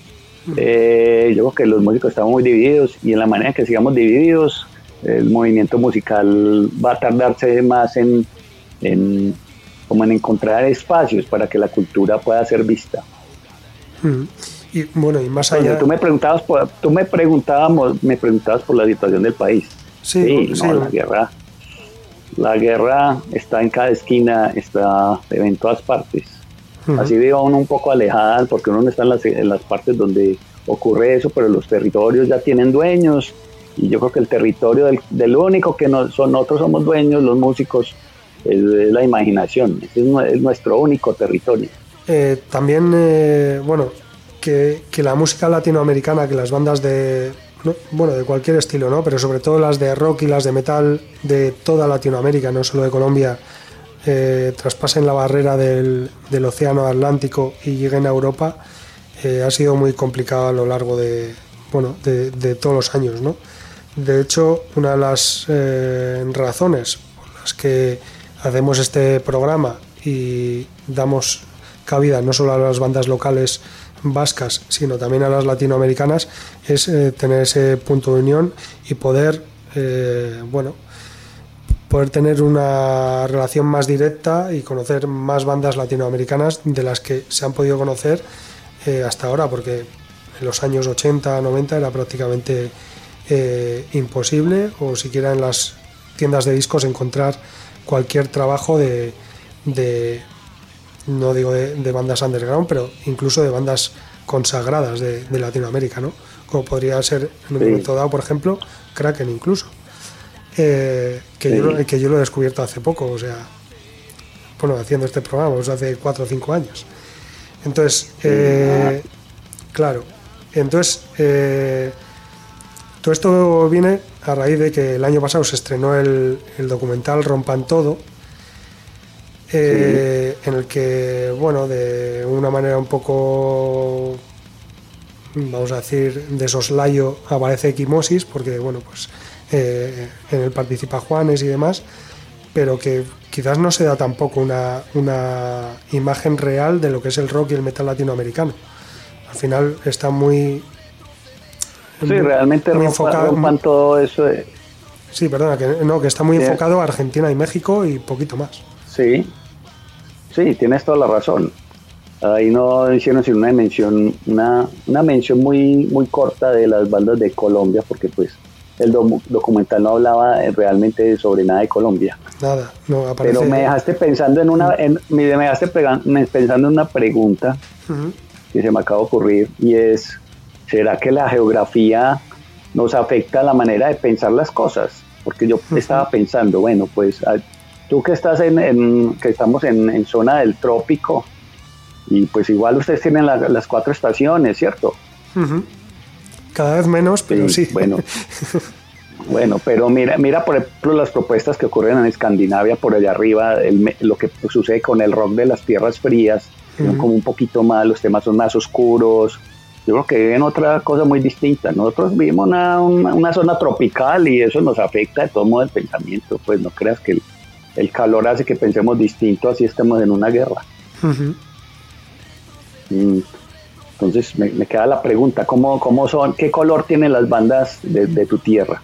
Eh, yo creo que los músicos están muy divididos y en la manera en que sigamos divididos, el movimiento musical va a tardarse más en, en, como en encontrar espacios para que la cultura pueda ser vista. Ujú. Y bueno, y más allá... tú me preguntabas por, tú me preguntábamos, me preguntabas por la situación del país. Sí, no, sí. la guerra, la guerra está en cada esquina, está en todas partes. Ujú. Así vive uno un poco alejada porque uno no está en las, en las partes donde ocurre eso, pero los territorios ya tienen dueños y yo creo que el territorio del, del único que no, son, nosotros somos dueños, los músicos, es, la imaginación, es, nue- es nuestro único territorio. Eh, también, eh, bueno, que, que la música latinoamericana, que las bandas de, no, bueno, de cualquier estilo, ¿no? Pero sobre todo las de rock y las de metal de toda Latinoamérica, no solo de Colombia, eh, traspasen la barrera del, del océano Atlántico y lleguen a Europa, eh, ha sido muy complicado a lo largo de, bueno, de, de todos los años, ¿no? De hecho, una de las eh, razones por las que hacemos este programa y damos cabida no solo a las bandas locales vascas, sino también a las latinoamericanas, es eh, tener ese punto de unión y poder, eh, bueno, poder tener una relación más directa y conocer más bandas latinoamericanas de las que se han podido conocer hasta ahora, porque en los años 80, 90 era prácticamente eh, imposible, o siquiera en las tiendas de discos encontrar cualquier trabajo de, de no digo de, de bandas underground, pero incluso de bandas consagradas de, de Latinoamérica, ¿no? Como podría ser en un momento dado, por ejemplo, Kraken incluso. Eh, que, yo, lo- Sí. que yo lo he descubierto hace poco, o sea, bueno, haciendo este programa, pues hace cuatro o cinco años. Entonces, eh, claro, entonces, eh, todo esto viene a raíz de que el año pasado se estrenó el, el documental Rompan Todo, eh, en el que, bueno, de una manera un poco, vamos a decir, de soslayo aparece Equimosis, porque, bueno, pues eh, en él participa Juanes y demás, pero que quizás no se da tampoco una, una imagen real de lo que es el rock y el metal latinoamericano. Al final está muy... Sí, realmente muy enfocado- rompan todo eso. de- Sí, perdona, que no, que está muy Sí. enfocado a Argentina y México y poquito más. Sí, sí, tienes toda la razón. Ahí no hicieron sino una mención, una, una mención muy, muy corta de las bandas de Colombia, porque pues el documental no hablaba eh, realmente sobre nada de Colombia. Nada, no aparece. Pero me dejaste pensando en una, en- me dejaste pensando en una pregunta que se me acaba de ocurrir y es, ¿será que la geografía nos afecta la manera de pensar las cosas? Porque yo estaba pensando, bueno, pues ah, tú que estás en, en- que estamos en, en zona del trópico y pues igual ustedes tienen la- las cuatro estaciones, ¿cierto? Cada vez menos, pero sí. Bueno, bueno, pero mira, mira por ejemplo las propuestas que ocurren en Escandinavia por allá arriba, el lo que sucede con el rock de las tierras frías, Ujú. como un poquito más, los temas son más oscuros. Yo creo que viven otra cosa muy distinta. Nosotros vivimos una, una, una zona tropical y eso nos afecta de todo modo el pensamiento. Pues no creas que el, el calor hace que pensemos distinto así estemos en una guerra. Mm. Entonces me, me queda la pregunta, ¿cómo, cómo son, qué color tienen las bandas de, de tu tierra?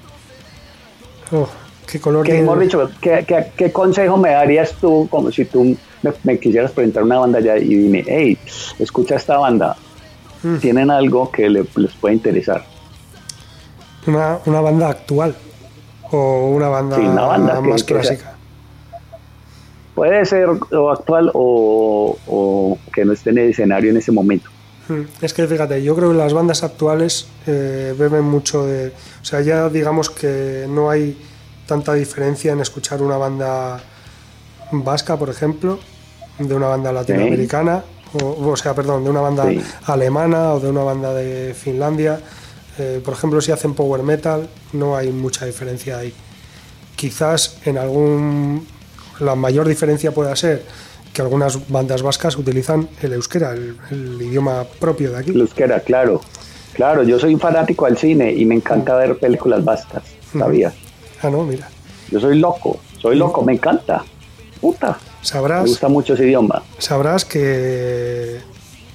Oh, qué color ¿Qué, dicho, ¿qué, qué, qué consejo me darías tú como si tú me, me quisieras presentar una banda ya y dime, hey, escucha esta banda, Mm. tienen algo que le- les puede interesar? una, una banda actual o una banda, Sí, una banda más que clásica. Puede ser o actual o, o que no esté en el escenario en ese momento. Mm, Es que fíjate, yo creo que las bandas actuales eh, beben mucho de. O sea, ya digamos que no hay tanta diferencia en escuchar una banda vasca, por ejemplo, de una banda latinoamericana, o, o sea, perdón, de una banda Sí. alemana o de una banda de Finlandia. Eh, por ejemplo, si hacen power metal, no hay mucha diferencia ahí. Quizás en algún. La mayor diferencia pueda ser que algunas bandas vascas utilizan el euskera, el, el idioma propio de aquí. El euskera, claro. Claro, yo soy un fanático al cine y me encanta ver películas vascas, ¿sabías? Ah, no, mira. Yo soy loco, soy loco, me encanta. Puta, me Sabrás, gusta mucho ese idioma. sabrás que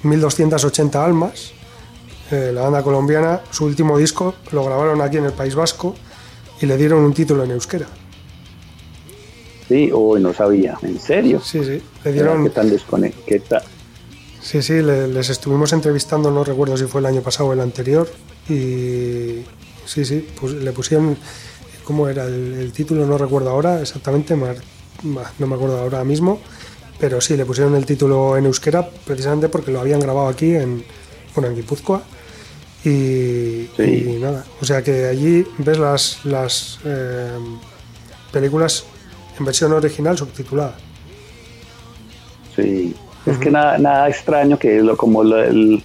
1280 Almas, eh, la banda colombiana, su último disco lo grabaron aquí en el País Vasco y le dieron un título en euskera. Sí, uy, no sabía, ¿en serio? Sí, sí, le ¿Qué dieron, tan? ¿Qué tal? sí, sí, le- les estuvimos entrevistando, no recuerdo si fue el año pasado o el anterior, y sí, sí, pues le pusieron, ¿cómo era el, el título? No recuerdo ahora exactamente, mar- bah, no me acuerdo ahora mismo, pero sí, le pusieron el título en euskera precisamente porque lo habían grabado aquí en, bueno, en Guipúzcoa. Y, Sí. y nada, o sea que allí ves las, las eh, películas en versión original subtitulada. Sí, es que nada, nada extraño que lo, como lo- el-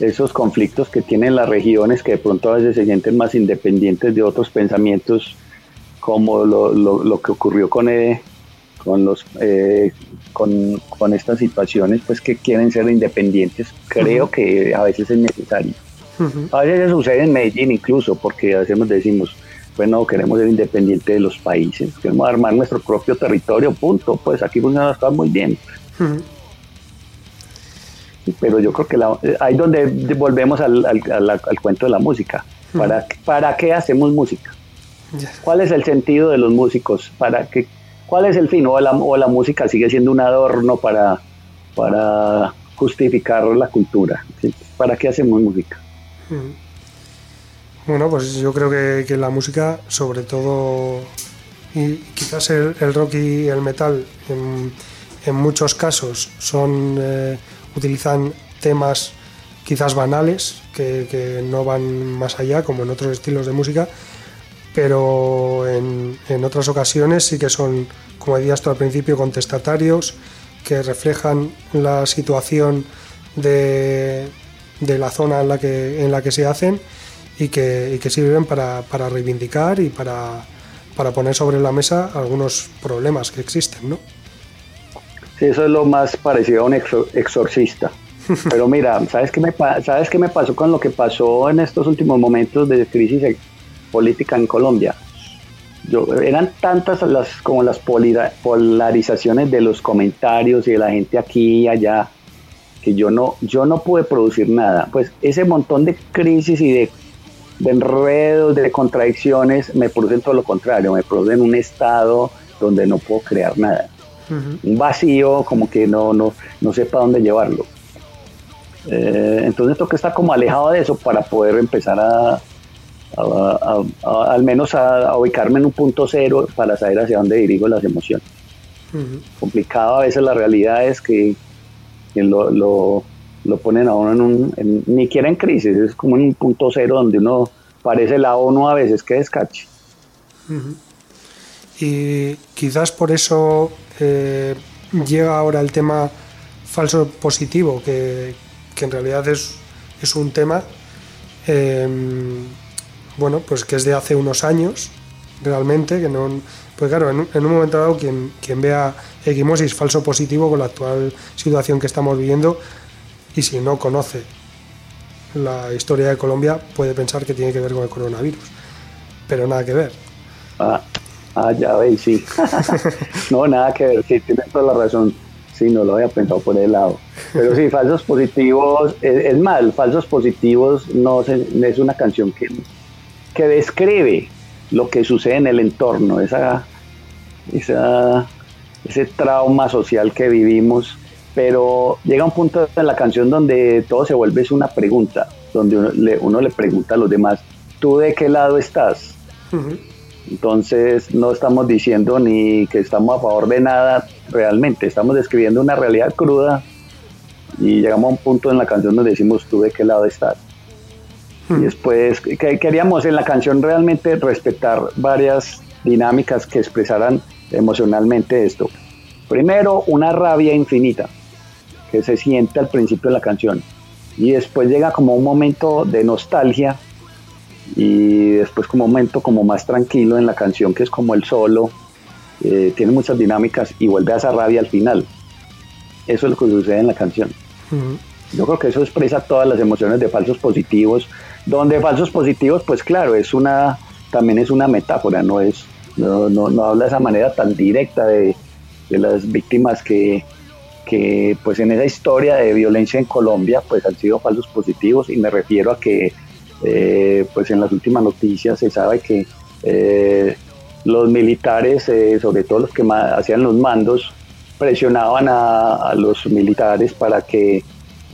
esos conflictos que tienen las regiones que de pronto a veces se sienten más independientes de otros pensamientos, como lo, lo- lo que ocurrió con, eh, con, los, eh, con, con estas situaciones, pues que quieren ser independientes. Creo que a veces es necesario. Ujú. A veces sucede en Medellín incluso, porque a veces nos decimos, bueno, queremos ser independientes de los países, queremos armar nuestro propio territorio, punto. Pues aquí funciona las muy bien. Pero yo creo que la- eh, ahí donde volvemos al, al- al- al cuento de la música. ¿Para, ¿Para qué hacemos música? ¿Cuál es el sentido de los músicos? ¿Para qué? ¿Cuál es el fin? ¿O la, o la música sigue siendo un adorno para, para justificar la cultura? ¿Para qué hacemos música? Bueno, pues yo creo que, que la música, sobre todo, y quizás el, rock y el metal, en, en muchos casos, son eh, utilizan temas quizás banales, que, que no van más allá, como en otros estilos de música, pero en, en otras ocasiones sí que son, como decías tú al principio, contestatarios, que reflejan la situación de, de la zona en la que, en la que se hacen y que, y que sirven para, para reivindicar y para, para poner sobre la mesa algunos problemas que existen, ¿no? Sí, eso es lo más parecido a un exor- exorcista. Pero mira, ¿sabes qué, me, ¿sabes qué me pasó con lo que pasó en estos últimos momentos de crisis política en Colombia? Yo, eran tantas las como las polarizaciones de los comentarios y de la gente aquí y allá que yo no, yo no pude producir nada. Pues ese montón de crisis y de, de enredos, de contradicciones, me producen todo lo contrario, me producen un estado donde no puedo crear nada un vacío, como que no, no, no sé para dónde llevarlo. Eh, entonces tengo que estar como alejado de eso para poder empezar a, a- a- al menos a, ubicarme en un punto cero para saber hacia dónde dirijo las emociones. Complicado a veces la realidad es que, que lo, lo, lo ponen a uno en un, en- ni siquiera en crisis, es como en un punto cero donde uno parece la ONU a veces que descache. Y quizás por eso eh, llega ahora el tema falso positivo, que, que en realidad es, es un tema eh, bueno, pues que es de hace unos años realmente, que no pues claro, en, un- en un momento dado quien, quien vea equimosis falso positivo con la actual situación que estamos viviendo y si no conoce la historia de Colombia puede pensar que tiene que ver con el coronavirus, pero nada que ver. Ah, ah, ya veis, sí. no, nada que ver, sí, tienes toda la razón. Sí, no lo había pensado por el lado. Pero sí, falsos positivos, es, es mal, falsos positivos no se- es una canción que, que describe lo que sucede en el entorno, esa, esa, ese trauma social que vivimos, pero llega un punto en la canción donde todo se vuelve es una pregunta, donde uno le, uno le pregunta a los demás, ¿tú de qué lado estás? Entonces no estamos diciendo ni que estamos a favor de nada realmente, estamos describiendo una realidad cruda y llegamos a un punto en la canción donde decimos tú de qué lado estás. Y después que queríamos en la canción realmente respetar varias dinámicas que expresaran emocionalmente esto. Primero, una rabia infinita que se siente al principio de la canción y después llega como un momento de nostalgia y después como un momento como más tranquilo en la canción que es como el solo, eh, tiene muchas dinámicas y vuelve a esa rabia al final. Eso es lo que sucede en la canción. Yo creo que eso expresa todas las emociones de falsos positivos, donde falsos positivos, pues claro, es una, también es una metáfora, no es, no, no, no habla de esa manera tan directa de, de las víctimas que, que pues en esa historia de violencia en Colombia pues han sido falsos positivos y me refiero a que eh, pues en las últimas noticias se sabe que eh, los militares, eh, sobre todo los que hacían los mandos, presionaban a los militares para que,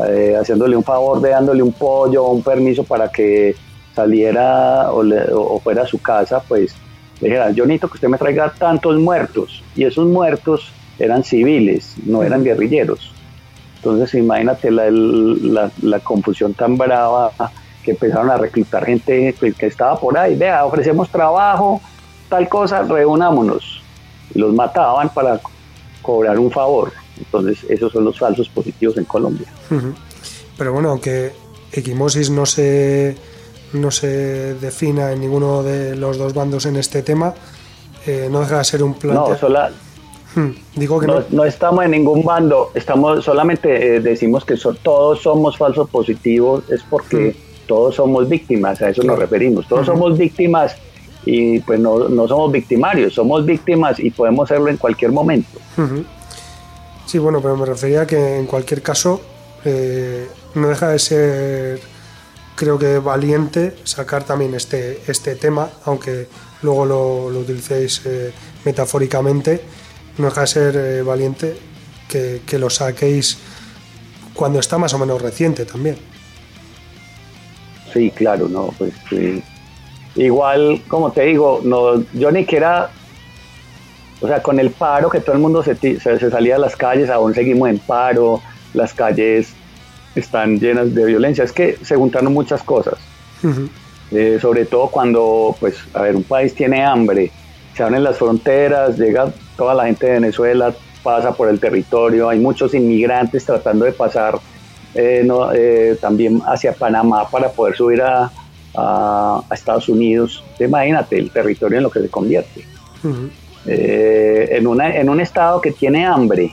eh, haciéndole un favor de dándole un pollo o un permiso para que saliera o, le- o fuera a su casa, pues le dijera, yo necesito que usted me traiga tantos muertos. Y esos muertos eran civiles, no eran guerrilleros. Entonces imagínate la, la- la confusión tan brava que empezaron a reclutar gente que, que estaba por ahí. Vea, ofrecemos trabajo, tal cosa, reunámonos. Y los mataban para cobrar un favor. Entonces esos son los falsos positivos en Colombia. Pero bueno, aunque equimosis no se, no se defina en ninguno de los dos bandos en este tema, eh, no deja de ser un plan. No, sola- Digo que no, no. no estamos en ningún bando, estamos solamente eh, decimos que so- todos somos falsos positivos, es porque todos somos víctimas, a eso nos referimos, todos somos víctimas y pues no, no somos victimarios, somos víctimas y podemos serlo en cualquier momento. Ujú. Sí, bueno, pero me refería a que en cualquier caso eh, no deja de ser, creo que valiente sacar también este, este tema, aunque luego lo, lo utilicéis eh, metafóricamente, no deja de ser eh, valiente que, que lo saquéis cuando está más o menos reciente también. Sí, claro, no, pues sí. Igual, como te digo, no, yo ni quiera, o sea, con el paro que todo el mundo se, se, se salía a las calles, aún seguimos en paro, las calles están llenas de violencia, es que se juntaron muchas cosas, eh, sobre todo cuando, pues, a ver, un país tiene hambre, se abren las fronteras, llega toda la gente de Venezuela, pasa por el territorio, hay muchos inmigrantes tratando de pasar eh, no, eh, también hacia Panamá para poder subir a, a- a Estados Unidos. Imagínate el territorio en lo que se convierte. Ujú. Eh, en, una, en un estado que tiene hambre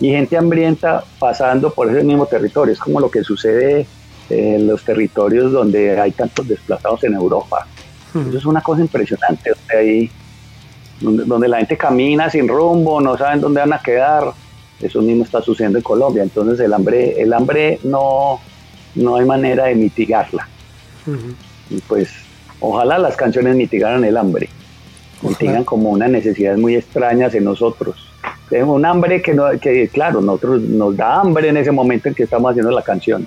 y gente hambrienta pasando por ese mismo territorio. Es como lo que sucede en los territorios donde hay tantos desplazados en Europa. Eso es una cosa impresionante. donde, hay- donde, donde la gente camina sin rumbo, no saben dónde van a quedar. Eso mismo está sucediendo en Colombia. Entonces el hambre, el hambre no, no hay manera de mitigarla. Ujú. Y pues ojalá las canciones mitigaran el hambre, mitigan como unas necesidades muy extrañas en nosotros. Es un hambre que, no, que claro, nosotros nos da hambre en ese momento en que estamos haciendo la canción,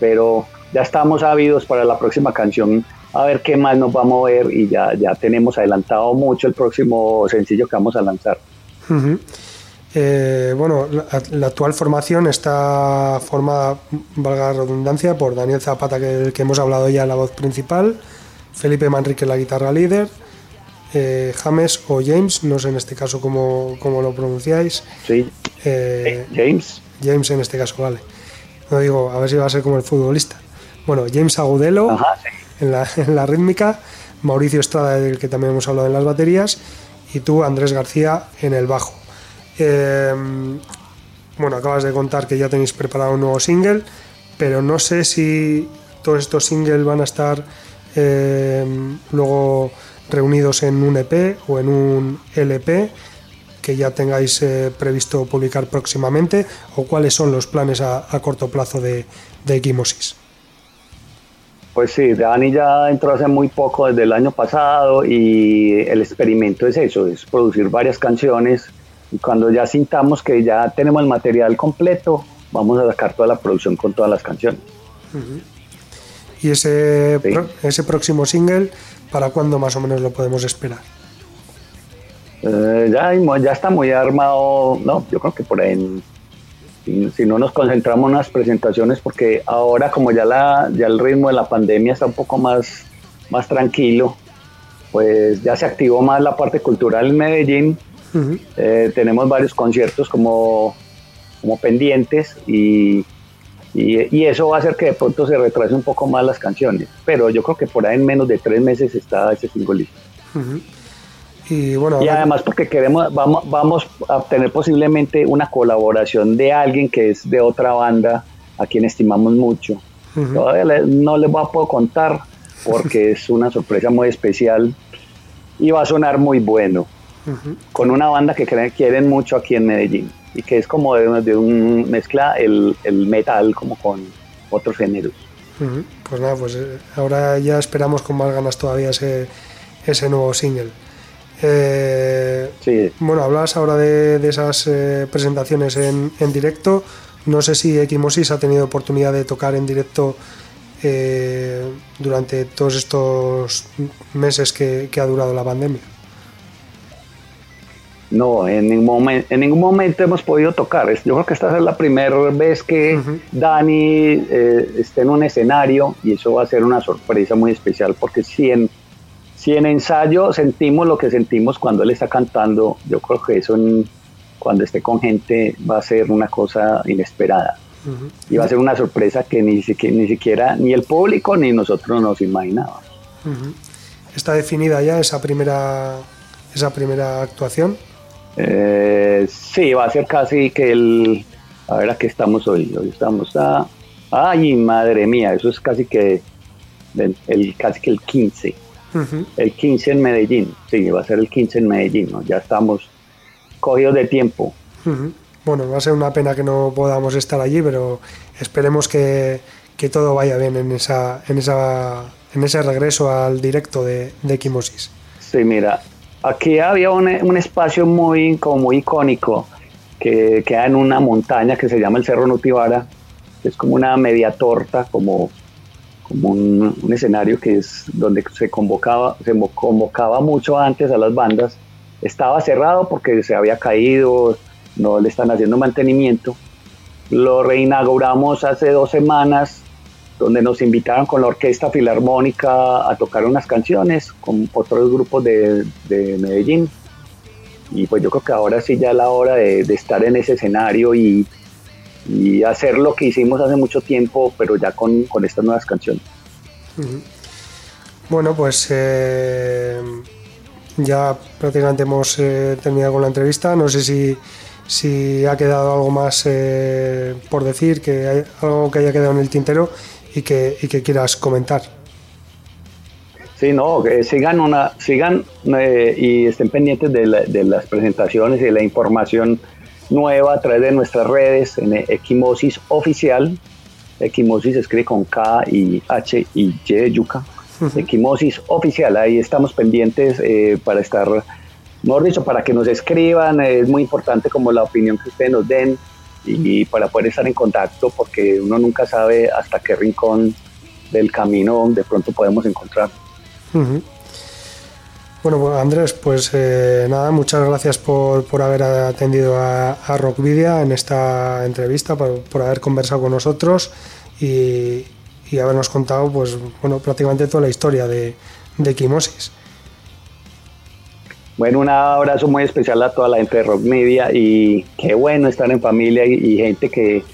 pero ya estamos ávidos para la próxima canción a ver qué más nos va a mover y ya, ya tenemos adelantado mucho el próximo sencillo que vamos a lanzar. Ujú. Eh, bueno, la, la actual formación está formada, valga la redundancia, por Daniel Zapata, que, que hemos hablado ya en la voz principal, Felipe Manrique la guitarra líder, eh, James o James, no sé en este caso cómo, cómo lo pronunciáis, ¿Sí? eh, James, James en este caso, vale. No digo, a ver si va a ser como el futbolista. Bueno, James Agudelo ajá, sí. en la, en la rítmica, Mauricio Estrada, del que también hemos hablado en las baterías, y tú, Andrés García, en el bajo. Eh, bueno, acabas de contar que ya tenéis preparado un nuevo single, pero no sé si todos estos singles van a estar eh, luego reunidos en un EP o en un LP que ya tengáis eh, previsto publicar próximamente, o cuáles son los planes a, a corto plazo de, de Equimosis. Pues sí, Dani ya entró hace muy poco, desde el año pasado, y el experimento es eso, es producir varias canciones. Y cuando ya sintamos que ya tenemos el material completo, vamos a sacar toda la producción con todas las canciones. Y ese, Sí. pro- ese próximo single, ¿para cuándo más o menos lo podemos esperar? Eh, ya, está muy armado, no, yo creo que por ahí, si, si no nos concentramos en las presentaciones, porque ahora como ya, la, ya el ritmo de la pandemia está un poco más, más tranquilo, pues ya se activó más la parte cultural en Medellín, Ujú. Eh, tenemos varios conciertos como, como pendientes y, y, y eso va a hacer que de pronto se retrase un poco más las canciones. Pero yo creo que por ahí en menos de tres meses está ese single listo. Y bueno, Y además porque queremos, vamos, vamos a obtener posiblemente una colaboración de alguien que es de otra banda a quien estimamos mucho. Todavía le- no les voy a poder contar porque es una sorpresa muy especial y va a sonar muy bueno con una banda que creen- quieren mucho aquí en Medellín y que es como de, de un mezcla el, el metal como con otros géneros. Pues nada, pues eh, ahora ya esperamos con más ganas todavía ese, ese nuevo single. Eh, Sí, bueno, hablabas ahora de, de esas eh, presentaciones en, en directo. No sé si Equimosis ha tenido oportunidad de tocar en directo eh, durante todos estos meses que, que ha durado la pandemia. No, en ningún, momento, en ningún momento hemos podido tocar. Yo creo que esta es la primera vez que Dani eh, esté en un escenario y eso va a ser una sorpresa muy especial porque si en, si en ensayo sentimos lo que sentimos cuando él está cantando, yo creo que eso en- cuando esté con gente va a ser una cosa inesperada. Y va a ser una sorpresa que ni siquiera, ni siquiera ni el público ni nosotros nos imaginábamos. ¿Está definida ya esa primera, esa primera actuación? Eh, sí, va a ser casi que el... A ver, ¿a qué estamos hoy? Hoy estamos a... Ay, madre mía, eso es casi que el, el- casi que el 15. Ujú. El 15 en Medellín. Sí, va a ser el 15 en Medellín. ¿no? Ya estamos cogidos de tiempo. Bueno, va a ser una pena que no podamos estar allí, pero esperemos que, que todo vaya bien en, esa, en, esa, en ese regreso al directo de, de Equimosis. Sí, mira, aquí había un, espacio muy, como muy icónico que queda en una montaña que se llama el Cerro Nutibara, es como una media torta, como, como un, un escenario que es donde se convocaba, se convocaba mucho antes a las bandas. Estaba cerrado porque se había caído, no le están haciendo mantenimiento. Lo reinauguramos hace dos semanas, donde nos invitaron con la Orquesta Filarmónica a tocar unas canciones con otros grupos de, de Medellín. Y pues yo creo que ahora sí ya es la hora de, de estar en ese escenario y, y hacer lo que hicimos hace mucho tiempo, pero ya con, con estas nuevas canciones. Bueno, pues eh, ya prácticamente hemos eh, terminado con la entrevista. No sé si, si ha quedado algo más eh, por decir, que hay algo que haya quedado en el tintero y que, y que quieras comentar. Sí, no, que sigan, una, sigan eh, y estén pendientes de, la- de las presentaciones y de la información nueva a través de nuestras redes en Equimosis Oficial. Equimosis escribe con K y H y Y, yuca. Equimosis Oficial, ahí estamos pendientes eh, para estar, mejor dicho, para que nos escriban. eh, Es muy importante como la opinión que ustedes nos den y para poder estar en contacto porque uno nunca sabe hasta qué rincón del camino de pronto podemos encontrar. Ujú. Bueno, pues, Andrés, pues eh, nada, muchas gracias por, por haber atendido a, a Rockvidia en esta entrevista, por, por haber conversado con nosotros y, y habernos contado, pues, bueno, prácticamente toda la historia de, de Equimosis. Bueno, un abrazo muy especial a toda la gente de Rock Media y qué bueno estar en familia y, gente que,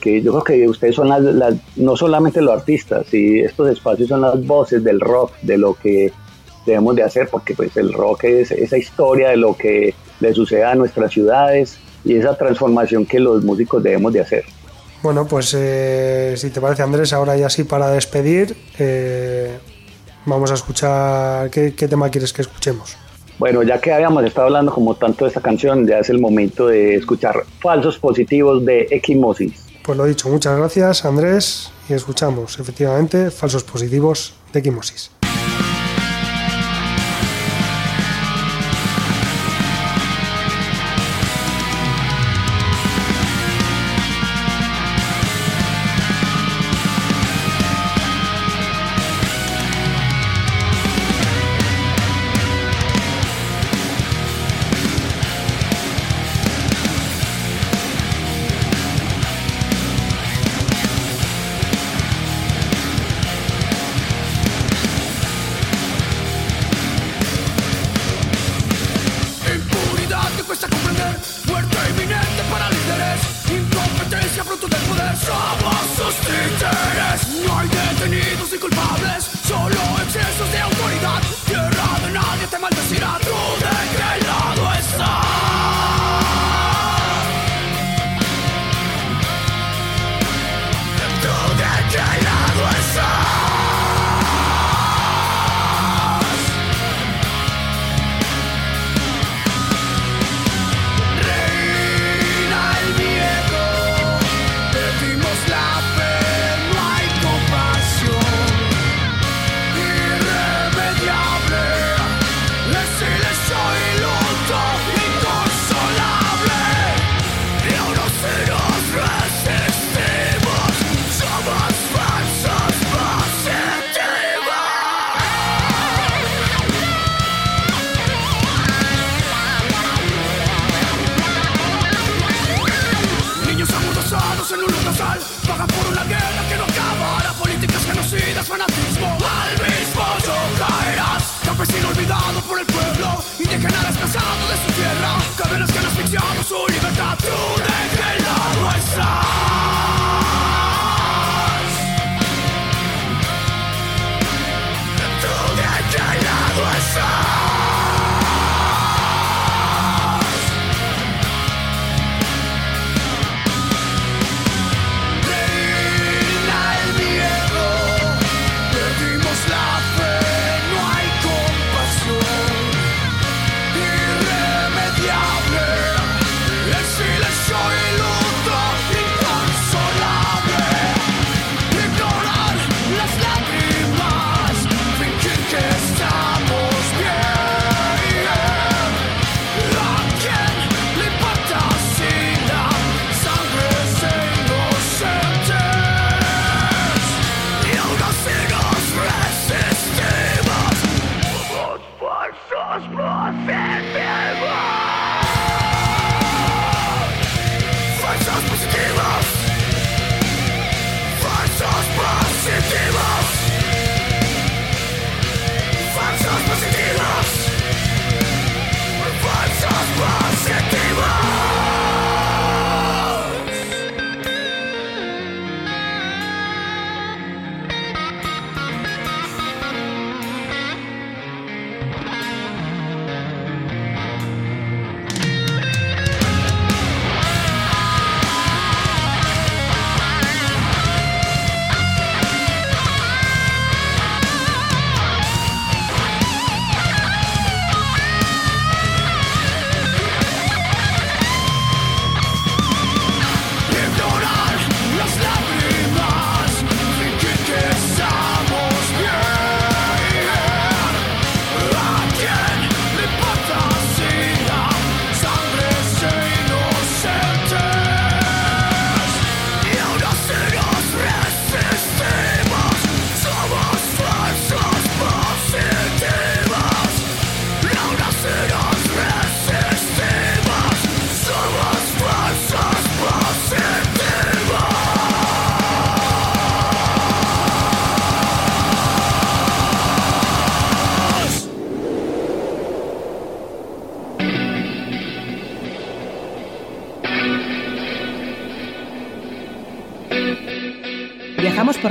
que yo creo que ustedes son las, las- no solamente los artistas, y estos espacios son las voces del rock, de lo que debemos de hacer, porque pues el rock es esa historia de lo que le sucede a nuestras ciudades y esa transformación que los músicos debemos de hacer. Bueno, pues eh, si te parece, Andrés, ahora ya sí para despedir, eh, vamos a escuchar. ¿qué, qué tema quieres que escuchemos? Bueno, ya que habíamos estado hablando como tanto de esta canción, ya es el momento de escuchar Falsos Positivos de Equimosis. Pues lo dicho, muchas gracias, Andrés, y escuchamos, efectivamente, falsos positivos de Equimosis.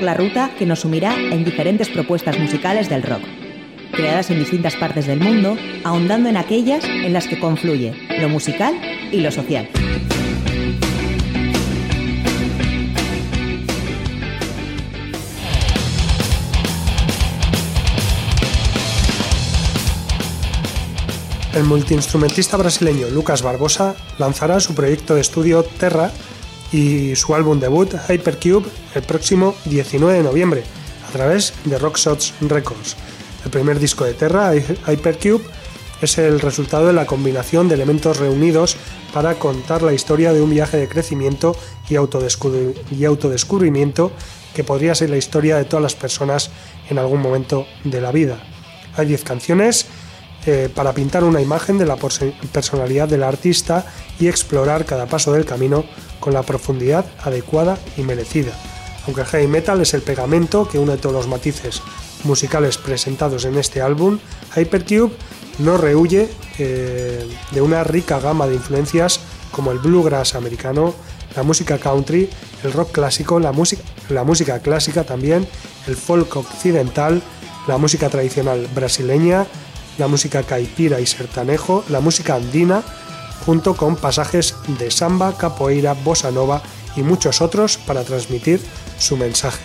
La ruta que nos sumirá en diferentes propuestas musicales del rock, creadas en distintas partes del mundo, ahondando en aquellas en las que confluye lo musical y lo social. El multiinstrumentista brasileño Lucas Barbosa lanzará su proyecto de estudio Terra y su álbum debut Hypercube el próximo 19 de noviembre a través de Rockshots Records. El primer disco de Terra, Hy- Hypercube, es el resultado de la combinación de elementos reunidos para contar la historia de un viaje de crecimiento y, y autodescubrimiento que podría ser la historia de todas las personas en algún momento de la vida. Hay 10 canciones eh, para pintar una imagen de la personalidad del artista y explorar cada paso del camino con la profundidad adecuada y merecida. Aunque el heavy metal es el pegamento que une todos los matices musicales presentados en este álbum, Hypercube no rehuye eh, de una rica gama de influencias como el bluegrass americano, la música country, el rock clásico, la la música clásica también, el folk occidental, la música tradicional brasileña, la música caipira y sertanejo, la música andina, junto con pasajes de samba, capoeira, bossa nova y muchos otros para transmitir su mensaje.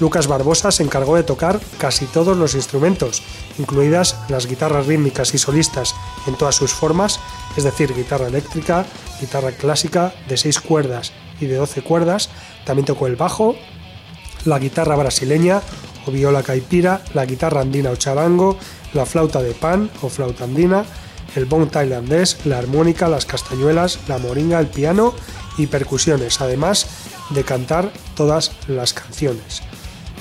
Lucas Barbosa se encargó de tocar casi todos los instrumentos, incluidas las guitarras rítmicas y solistas en todas sus formas, es decir, guitarra eléctrica, guitarra clásica de 6 cuerdas y de 12 cuerdas, también tocó el bajo, la guitarra brasileña o viola caipira, la guitarra andina o charango, la flauta de pan o flauta andina, el bong tailandés, la armónica, las castañuelas, la moringa, el piano y percusiones, además de cantar todas las canciones.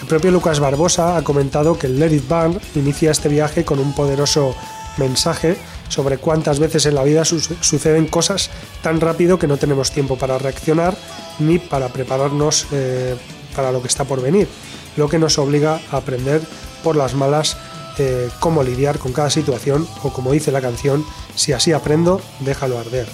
El propio Lucas Barbosa ha comentado que el Let It Burn inicia este viaje con un poderoso mensaje sobre cuántas veces en la vida su- suceden cosas tan rápido que no tenemos tiempo para reaccionar ni para prepararnos eh, para lo que está por venir, lo que nos obliga a aprender por las malas eh, cómo lidiar con cada situación o como dice la canción, si así aprendo, déjalo arder.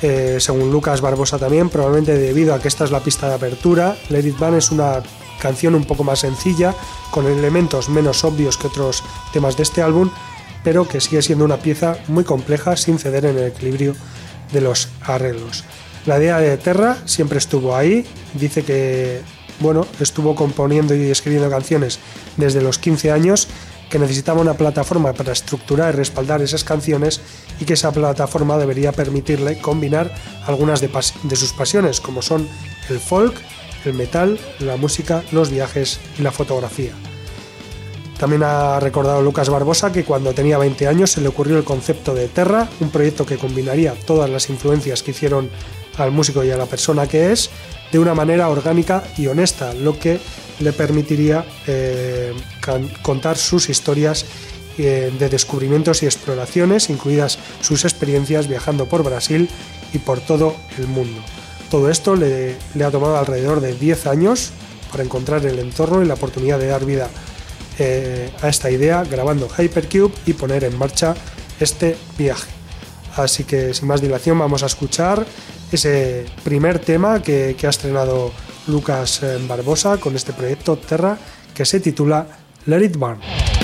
Eh, según Lucas Barbosa también, probablemente debido a que esta es la pista de apertura, Let It es una canción un poco más sencilla, con elementos menos obvios que otros temas de este álbum, pero que sigue siendo una pieza muy compleja sin ceder en el equilibrio de los arreglos. La idea de Terra siempre estuvo ahí, dice que bueno, estuvo componiendo y escribiendo canciones desde los 15 años, que necesitaba una plataforma para estructurar y respaldar esas canciones y que esa plataforma debería permitirle combinar algunas de, de sus pasiones, como son el folk, el metal, la música, los viajes y la fotografía. También ha recordado Lucas Barbosa que cuando tenía 20 años se le ocurrió el concepto de Terra, un proyecto que combinaría todas las influencias que hicieron al músico y a la persona que es de una manera orgánica y honesta, lo que le permitiría eh, contar sus historias eh, de descubrimientos y exploraciones, incluidas sus experiencias viajando por Brasil y por todo el mundo. Todo esto le, ha tomado alrededor de 10 años para encontrar el entorno y la oportunidad de dar vida eh, a esta idea grabando Hypercube y poner en marcha este viaje. Así que sin más dilación vamos a escuchar ese primer tema que, que ha estrenado Lucas eh, Barbosa con este proyecto Terra que se titula Let It Burn.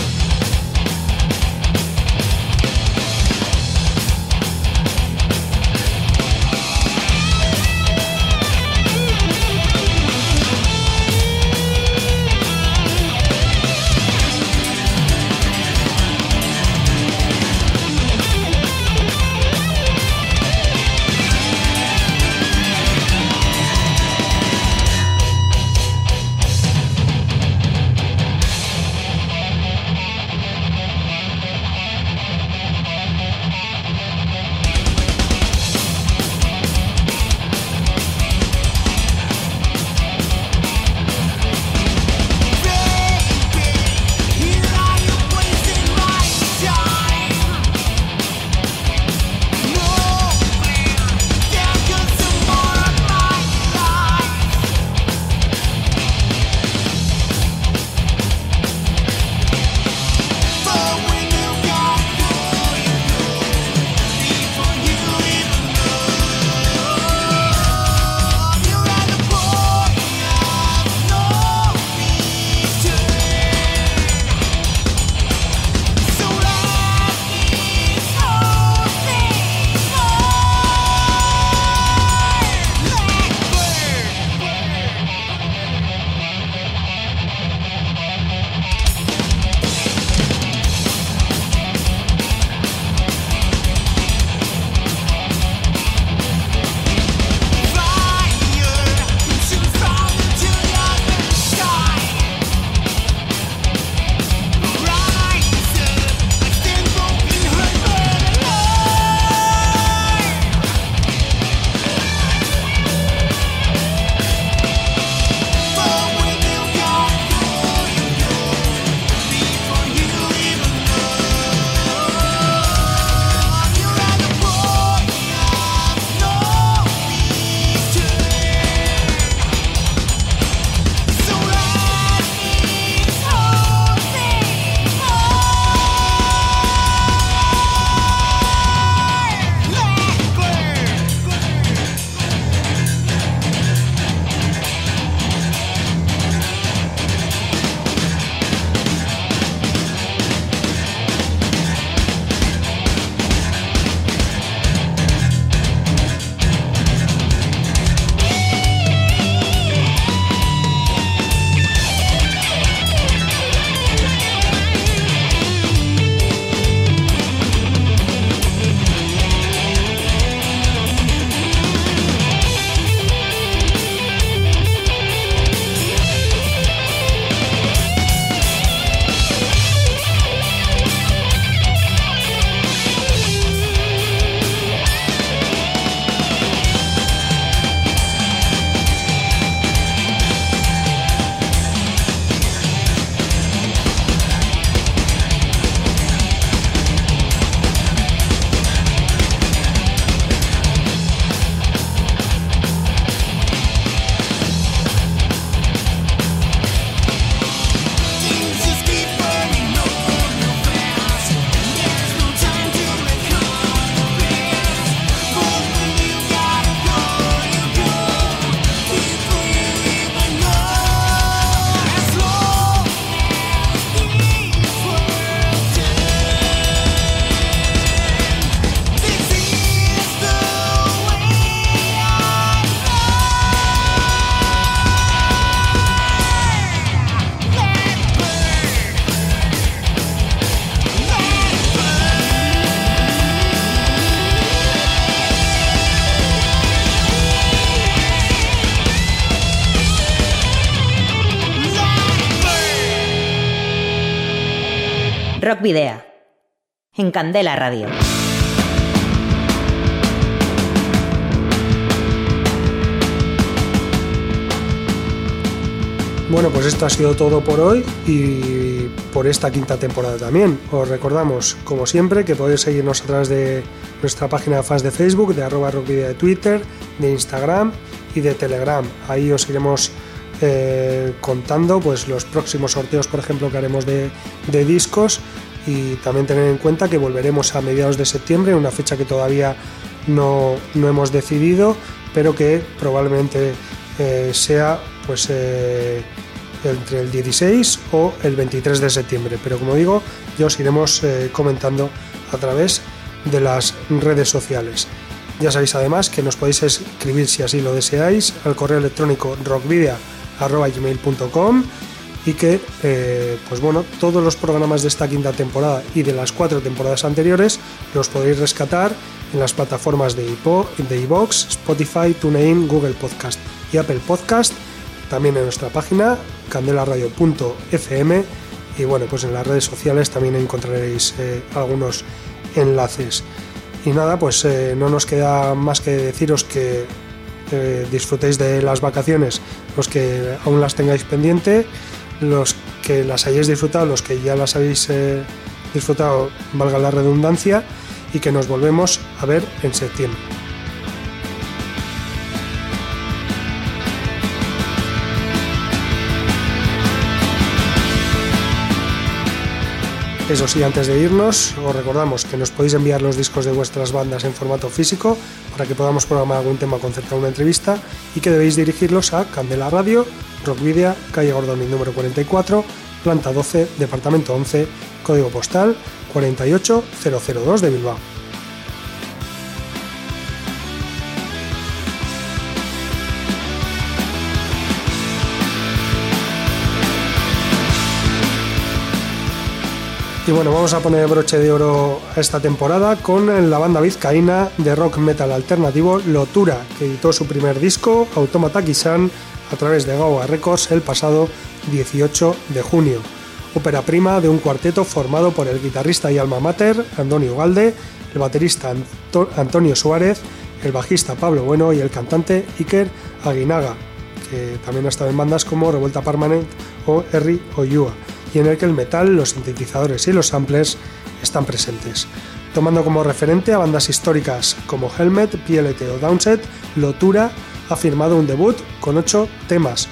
En Candela Radio. Bueno, pues esto ha sido todo por hoy y por esta quinta temporada también. Os recordamos, como siempre, que podéis seguirnos a través de nuestra página de fans de Facebook, de arroba rockvideo de Twitter, de Instagram y de Telegram. Ahí os iremos eh, contando pues, los próximos sorteos, por ejemplo, que haremos de discos y también tener en cuenta que volveremos a mediados de septiembre, una fecha que todavía no, no hemos decidido, pero que probablemente eh, sea pues eh, entre el 16 o el 23 de septiembre. Pero como digo, ya os iremos eh, comentando a través de las redes sociales. Ya sabéis además que nos podéis escribir si así lo deseáis al correo electrónico rockvidia.gmail.com y que eh, pues bueno, todos los programas de esta quinta temporada y de las cuatro temporadas anteriores los podéis rescatar en las plataformas de iVoox, Spotify, TuneIn, Google Podcast y Apple Podcast también en nuestra página candelaradio.fm y bueno, pues en las redes sociales también encontraréis eh, algunos enlaces. Y nada, pues eh, no nos queda más que deciros que disfrutéis de las vacaciones, los que aún las tengáis pendiente, los que las hayáis disfrutado, los que ya las habéis disfrutado, valga la redundancia, y que nos volvemos a ver en septiembre. Eso sí, antes de irnos, os recordamos que nos podéis enviar los discos de vuestras bandas en formato físico para que podamos programar algún tema o concertar una entrevista y que debéis dirigirlos a Candela Radio, Rockvidia, calle Gordoni número 44, planta 12, departamento 11, código postal 48002 de Bilbao. Y bueno, vamos a poner broche de oro esta temporada con la banda vizcaína de rock metal alternativo Lotura, que editó su primer disco, Automata Kisan, a través de Gaua Records el pasado 18 de junio. Ópera prima de un cuarteto formado por el guitarrista y alma mater Antonio Galde, el baterista Antonio Suárez, el bajista Pablo Bueno y el cantante Iker Aguinaga, que también ha estado en bandas como Revuelta Permanent o Erri Oyua en el que el metal, los sintetizadores y los samplers están presentes. Tomando como referente a bandas históricas como Helmet, PLT o Downset, Lotura ha firmado un debut con ocho temas.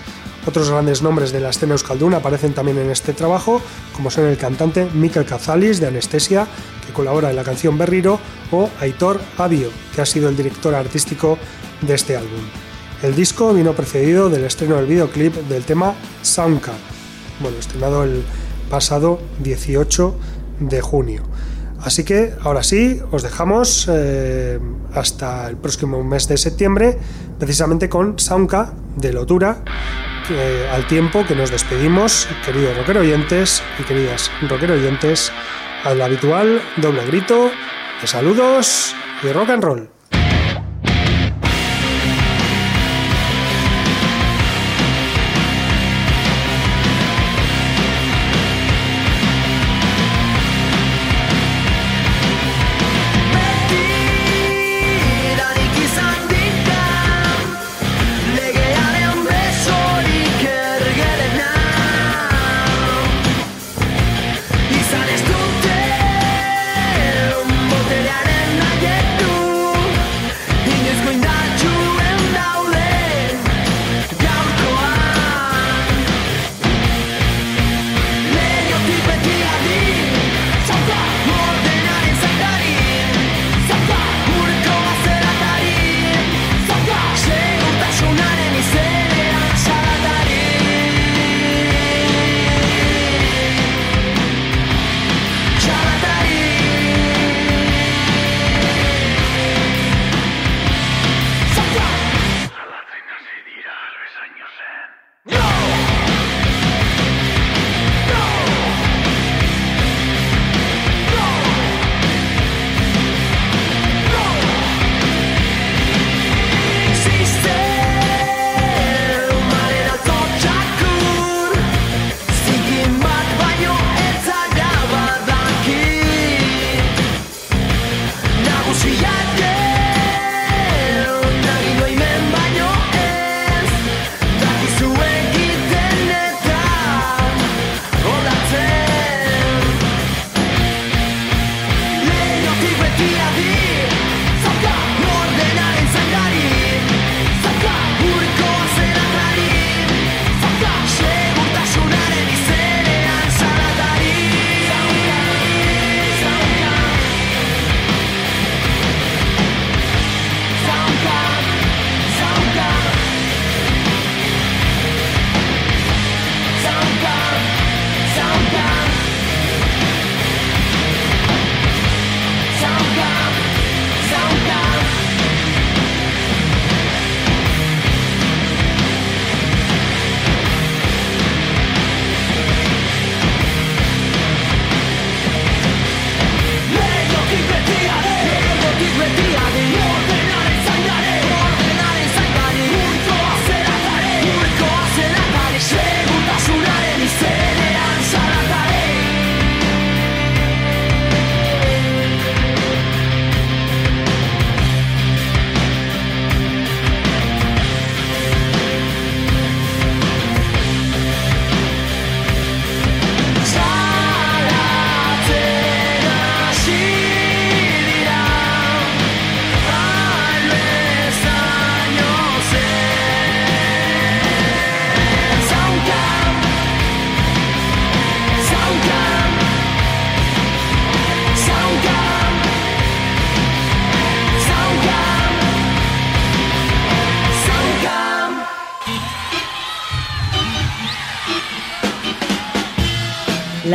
Otros grandes nombres de la escena euskalduna aparecen también en este trabajo, como son el cantante Mikel Cazalis de Anestesia, que colabora en la canción Berriro, o Aitor Abio, que ha sido el director artístico de este álbum. El disco vino precedido del estreno del videoclip del tema Soundka, bueno, estrenado el pasado 18 de junio. Así que ahora sí, os dejamos eh, hasta el próximo mes de septiembre, precisamente con Saunca de Lotura, al tiempo que nos despedimos, queridos rockero oyentes y queridas rockero oyentes, al habitual doble grito de saludos y rock and roll.